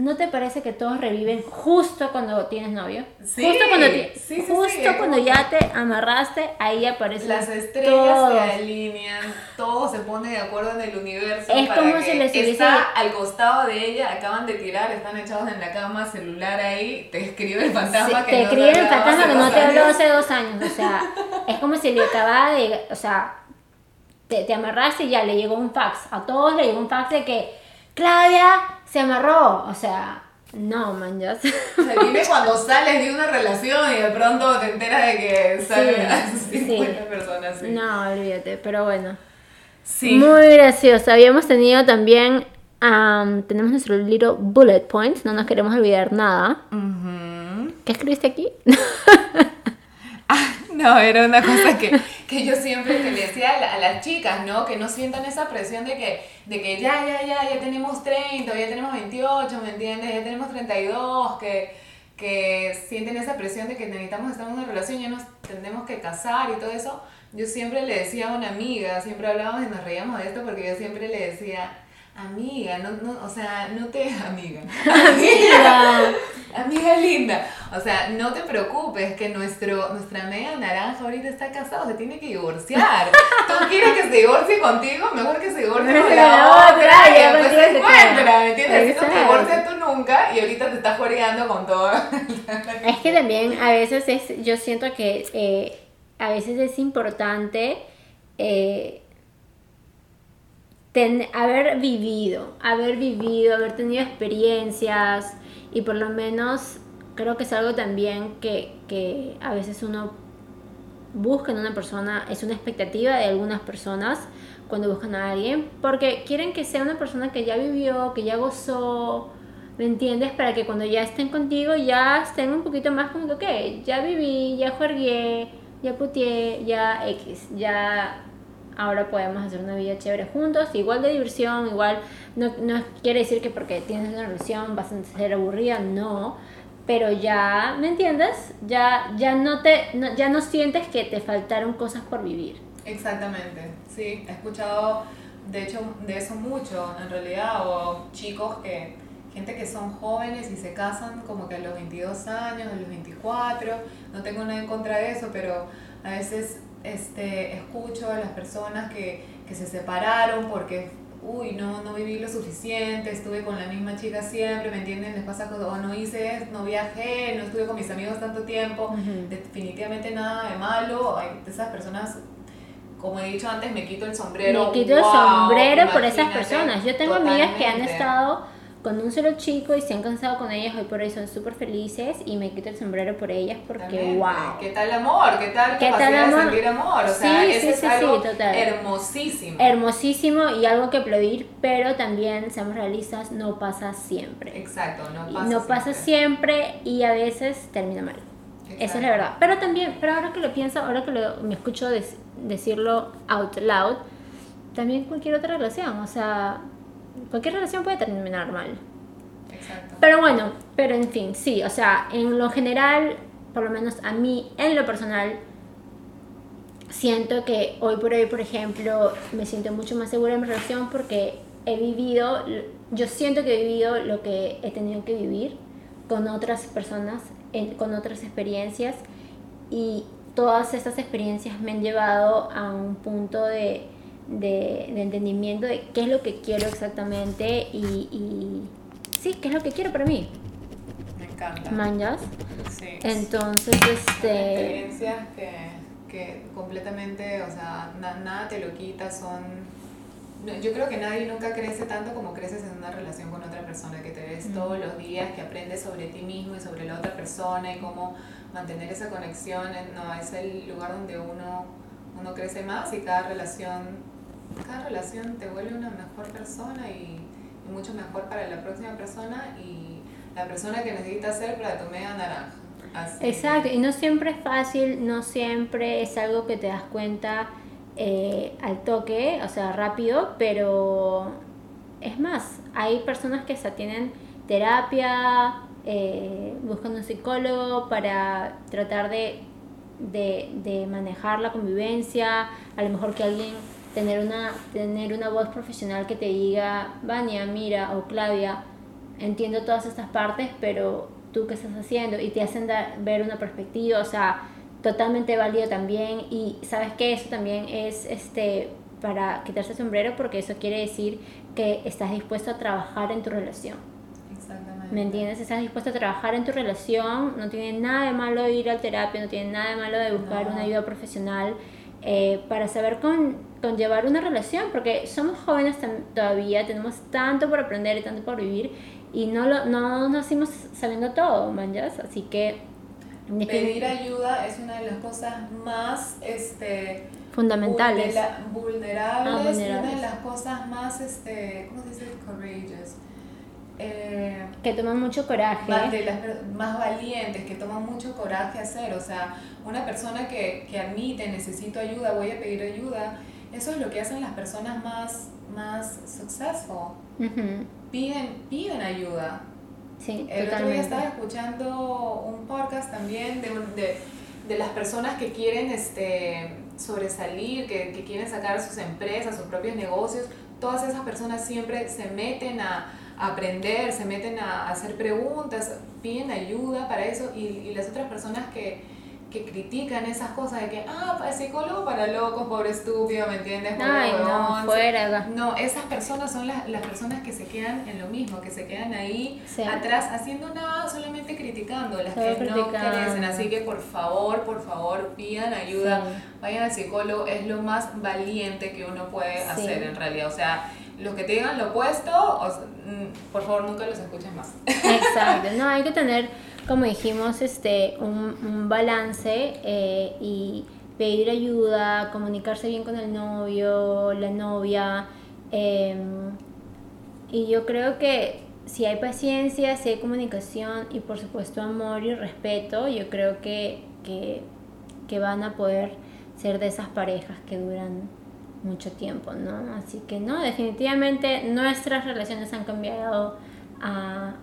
¿no te parece que todos reviven justo cuando tienes novio? Sí, justo cuando, sí, sí, justo cuando ya te amarraste, ahí aparecen Las estrellas todos. se alinean, todo se pone de acuerdo en el universo. Es para como que si les hubiese- Está al costado de ella, acaban de tirar, están echados en la cama, celular ahí, te escribe el fantasma que te no escriben el fantasma que no te habló hace dos años. O sea, es como si le acababa de. O sea, te, te amarraste y ya le llegó un fax. A todos le llegó un fax de que Claudia se amarró. O sea, No, man, ya. Sea, dime cuando sales de una relación y de pronto te enteras de que salen Sí, 50 sí. personas. sí. No, olvídate, pero bueno. Sí. Muy gracioso. Habíamos tenido también, am, tenemos nuestro little bullet points, no nos queremos olvidar nada. ¿Qué escribiste aquí? Ah, no, era una cosa que, que yo siempre que le decía a, la- a las chicas, ¿no? Que no sientan esa presión de que, de que ya, ya, ya, ya tenemos 30, ya tenemos 28, ¿me entiendes? Ya tenemos 32, que, que sienten esa presión de que necesitamos estar en una relación, ya nos tenemos que casar y todo eso. Yo siempre le decía a una amiga, siempre hablábamos y nos reíamos de esto porque yo siempre le decía, amiga, no, no, o sea, no te, amiga, amiga, amiga linda, o sea, no te preocupes que nuestro, nuestra media naranja ahorita está casado, se tiene que divorciar. Tú quieres que se divorcie contigo, mejor que se divorcie con La la otra, otra, y después se encuentra. ¿me entiendes? No te divorcias tú nunca y ahorita te estás joreando con todo. Es que también a veces es, yo siento que eh, a veces es importante eh, ten- haber vivido, haber vivido, haber tenido experiencias y por lo menos creo que es algo también que, que a veces uno busca en una persona, es una expectativa de algunas personas cuando buscan a alguien, porque quieren que sea una persona que ya vivió, que ya gozó, ¿me entiendes? Para que cuando ya estén contigo ya estén un poquito más como que, ya viví, ya jugué, ya puteé, ya X, ya ahora podemos hacer una vida chévere juntos, igual de diversión, igual, no, no quiere decir que porque tienes una relación vas a ser aburrida, no, pero ya, ¿me entiendes? Ya, ya, no te, no- ya no sientes que te faltaron cosas por vivir. Exactamente, sí, he escuchado de hecho de eso mucho en realidad, o chicos que, gente que son jóvenes y se casan como que a los 22 años, a los 24, no tengo nada en contra de eso, pero a veces este, escucho a las personas que, que se separaron porque, uy, no, no viví lo suficiente, estuve con la misma chica siempre, ¿me entienden? Les pasa cosas, o no hice, esto, no viajé, no estuve con mis amigos tanto tiempo, definitivamente nada de malo, hay esas personas como he dicho antes, me quito el sombrero. Me quito el sombrero por esas personas. Yo tengo amigas que han estado con un solo chico y se han cansado con ellas hoy por hoy son súper felices y me quito el sombrero por ellas porque Totalmente. wow. ¿Qué tal amor? ¿Qué tal ¿Qué tal amor? sentir amor? O sea, Sí, eso sí, es sí, algo sí, total. hermosísimo. Hermosísimo y algo que aplaudir, pero también, seamos realistas, no pasa siempre. Exacto, no pasa no pasa siempre y a veces termina mal. Esa es la verdad. Pero también, pero ahora que lo pienso, ahora que lo- me escucho des- decirlo out loud, también cualquier otra relación, o sea, cualquier relación puede terminar mal. Exacto. Pero bueno, pero en fin, sí, o sea, en lo general, por lo menos a mí, en lo personal, siento que hoy por hoy, por ejemplo, me siento mucho más segura en mi relación porque he vivido, yo siento que he vivido lo que he tenido que vivir con otras personas, con otras experiencias y todas estas experiencias me han llevado a un punto de, de- de entendimiento de qué es lo que quiero exactamente y, y sí, qué es lo que quiero para mí. Me encanta. ¿Manjas? Sí. Entonces, este... experiencias que, que completamente, o sea, na- nada te lo quita, son... Yo creo que nadie nunca crece tanto como creces en una relación con otra persona, que te ves todos los días, que aprendes sobre ti mismo y sobre la otra persona y cómo mantener esa conexión. No, es el lugar donde uno, uno crece más y cada relación, cada relación te vuelve una mejor persona y, mucho mejor para la próxima persona y la persona que necesitas ser para tu media naranja. Exacto, y no siempre es fácil, no siempre es algo que te das cuenta eh, al toque, o sea, rápido, pero es más, hay personas que hasta tienen terapia, eh, buscan un psicólogo para tratar de, de, de manejar la convivencia, a lo mejor que alguien tener una, tener una voz profesional que te diga, Vania, mira, o Claudia, entiendo todas estas partes, pero tú qué estás haciendo y te hacen dar- ver una perspectiva, o sea, totalmente válido también y sabes que eso también es este para quitarse el sombrero porque eso quiere decir que estás dispuesto a trabajar en tu relación. Exactamente. ¿Me entiendes? Estás dispuesto a trabajar en tu relación, no tiene nada de malo ir a terapia, no tiene nada de malo de buscar No. una ayuda profesional eh, para saber con, conllevar una relación, porque somos jóvenes todavía, tenemos tanto por aprender y tanto por vivir, y no, lo, no nacimos sabiendo todo, manjas, así que... Pedir ayuda es una de las cosas más este, fundamentales. vulnerables, ah, una de las cosas más, este, ¿cómo se dice? Courageous. Eh, que toman mucho coraje. Más, de las, más valientes, que toman mucho coraje hacer. O sea, una persona que, que admite, necesito ayuda, voy a pedir ayuda, eso es lo que hacen las personas más, más successful. piden, piden ayuda. Sí, El otro día estaba escuchando un podcast también de, de, de las personas que quieren este, sobresalir, que, que quieren sacar sus empresas, sus propios negocios. Todas esas personas siempre se meten a, aprender, se meten a hacer preguntas, piden ayuda para eso y, y las otras personas que, que critican esas cosas de que, ah, el psicólogo para locos, pobre estúpido, ¿me entiendes? Ay, no, fuera. No, esas personas son las, las personas que se quedan en lo mismo, que se quedan ahí atrás haciendo nada, solamente criticando, las que no crecen. Así que por favor, por favor, pidan ayuda, vayan al psicólogo, es lo más valiente que uno puede hacer en realidad. O sea, los que te digan lo opuesto, mm, por favor, nunca los escuchen más. Exacto, no, hay que tener como dijimos, este, un, balance eh, y pedir ayuda, comunicarse bien con el novio, la novia. Em, y yo creo que si hay paciencia, si hay comunicación y por supuesto amor y respeto, yo creo que, que, que van a poder ser de esas parejas que duran mucho tiempo, ¿no? Así que no, definitivamente nuestras relaciones han cambiado a,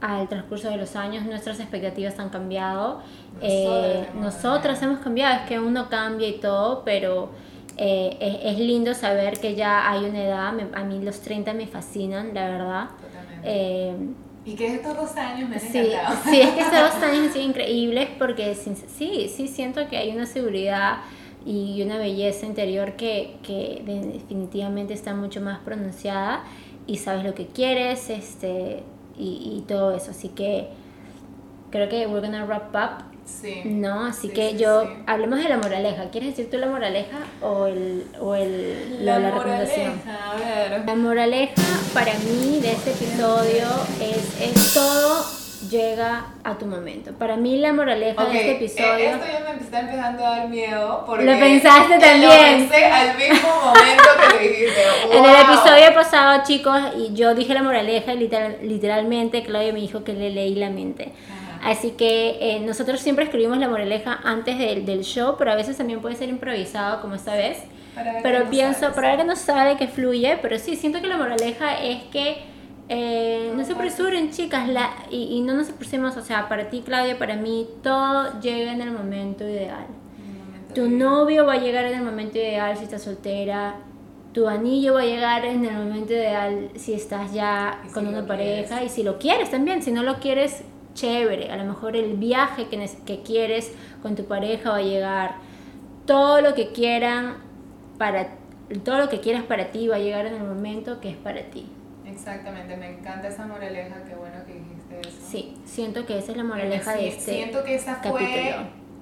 al transcurso de los años nuestras expectativas han cambiado. Eh, nosotras hemos cambiado, es que uno cambia y todo, pero eh, es, lindo saber que ya hay una edad, a mí los 30 me fascinan, la verdad. Eh, y que estos dos años me han sí, Sí, es que estos dos años han sido increíbles porque sí, sí siento que hay una seguridad y una belleza interior que, que definitivamente está mucho más pronunciada y sabes lo que quieres, este, y, y todo eso. Así que creo que we're gonna wrap up. Sí. ¿No? Así que yo, hablemos de la moraleja. ¿Quieres decir tú la moraleja o, el, o el, la, la, recomendación? A ver. La moraleja para mí de este episodio es, es todo llega a tu momento. Para mí la moraleja de este episodio... Eh, esto ya me está empezando a dar miedo porque... Lo pensaste también. Lo pensé al mismo momento que lo dijiste. En el episodio pasado, chicos, y yo dije la moraleja y literal, literalmente Claudia me dijo que le leí la mente. Así que eh, nosotros siempre escribimos la moraleja antes del, del, show, pero a veces también puede ser improvisado como esta vez. pero pienso, para ver que no sabe, que fluye, pero sí, siento que la moraleja es que eh, no se apresuren, chicas, la, y, no nos apresuremos, o sea, para ti, Claudia, para mí, todo llega en el momento ideal. tu novio va a llegar en el momento ideal si estás soltera, tu anillo va a llegar en el momento ideal si estás ya con una pareja, y si lo quieres también, si no lo quieres, chévere, a lo mejor el viaje que, que quieres con tu pareja va a llegar, todo lo que quieran para todo lo que quieras para ti va a llegar en el momento que es para ti. Exactamente, me encanta esa moraleja, qué bueno que dijiste eso. Sí, siento que esa es la moraleja de este Siento que esa fue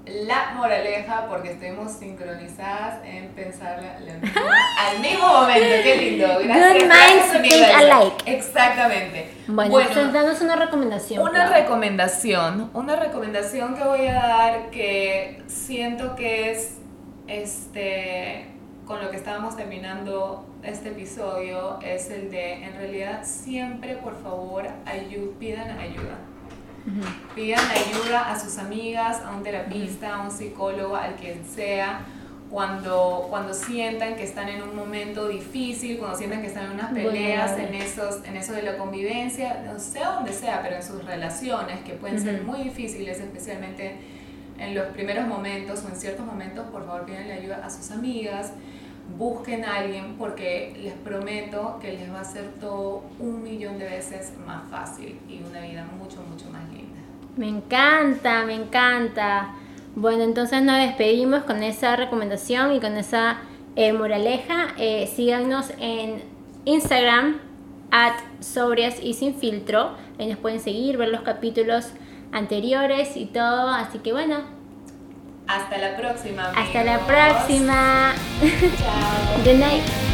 la moraleja porque estuvimos sincronizadas en pensar al mismo momento. Qué lindo. Gracias. Good minds think alike. Exactamente. Bueno, entonces danos una recomendación. Una recomendación, una recomendación que voy a dar que siento que es este con lo que estábamos terminando este episodio es el de, en realidad, siempre, por favor, pidan ayuda. Pidan ayuda a sus amigas, a un terapista, a un psicólogo, al quien sea, cuando, cuando sientan que están en un momento difícil, cuando sientan que están en unas peleas, en, esos, en eso de la convivencia, no sé dónde sea, pero en sus relaciones, que pueden ser muy difíciles, especialmente en los primeros momentos o en ciertos momentos, por favor, pídanle ayuda a sus amigas, busquen a alguien porque les prometo que les va a hacer todo un millón de veces más fácil y una vida mucho, mucho más linda. Me encanta, me encanta. Bueno, entonces nos despedimos con esa recomendación y con esa eh, moraleja. Eh, síganos en Instagram, at sobrias y sin filtro. Ahí nos pueden seguir, ver los capítulos anteriores y todo. Así que bueno, Hasta la próxima. Hasta la próxima. Chao. Good night.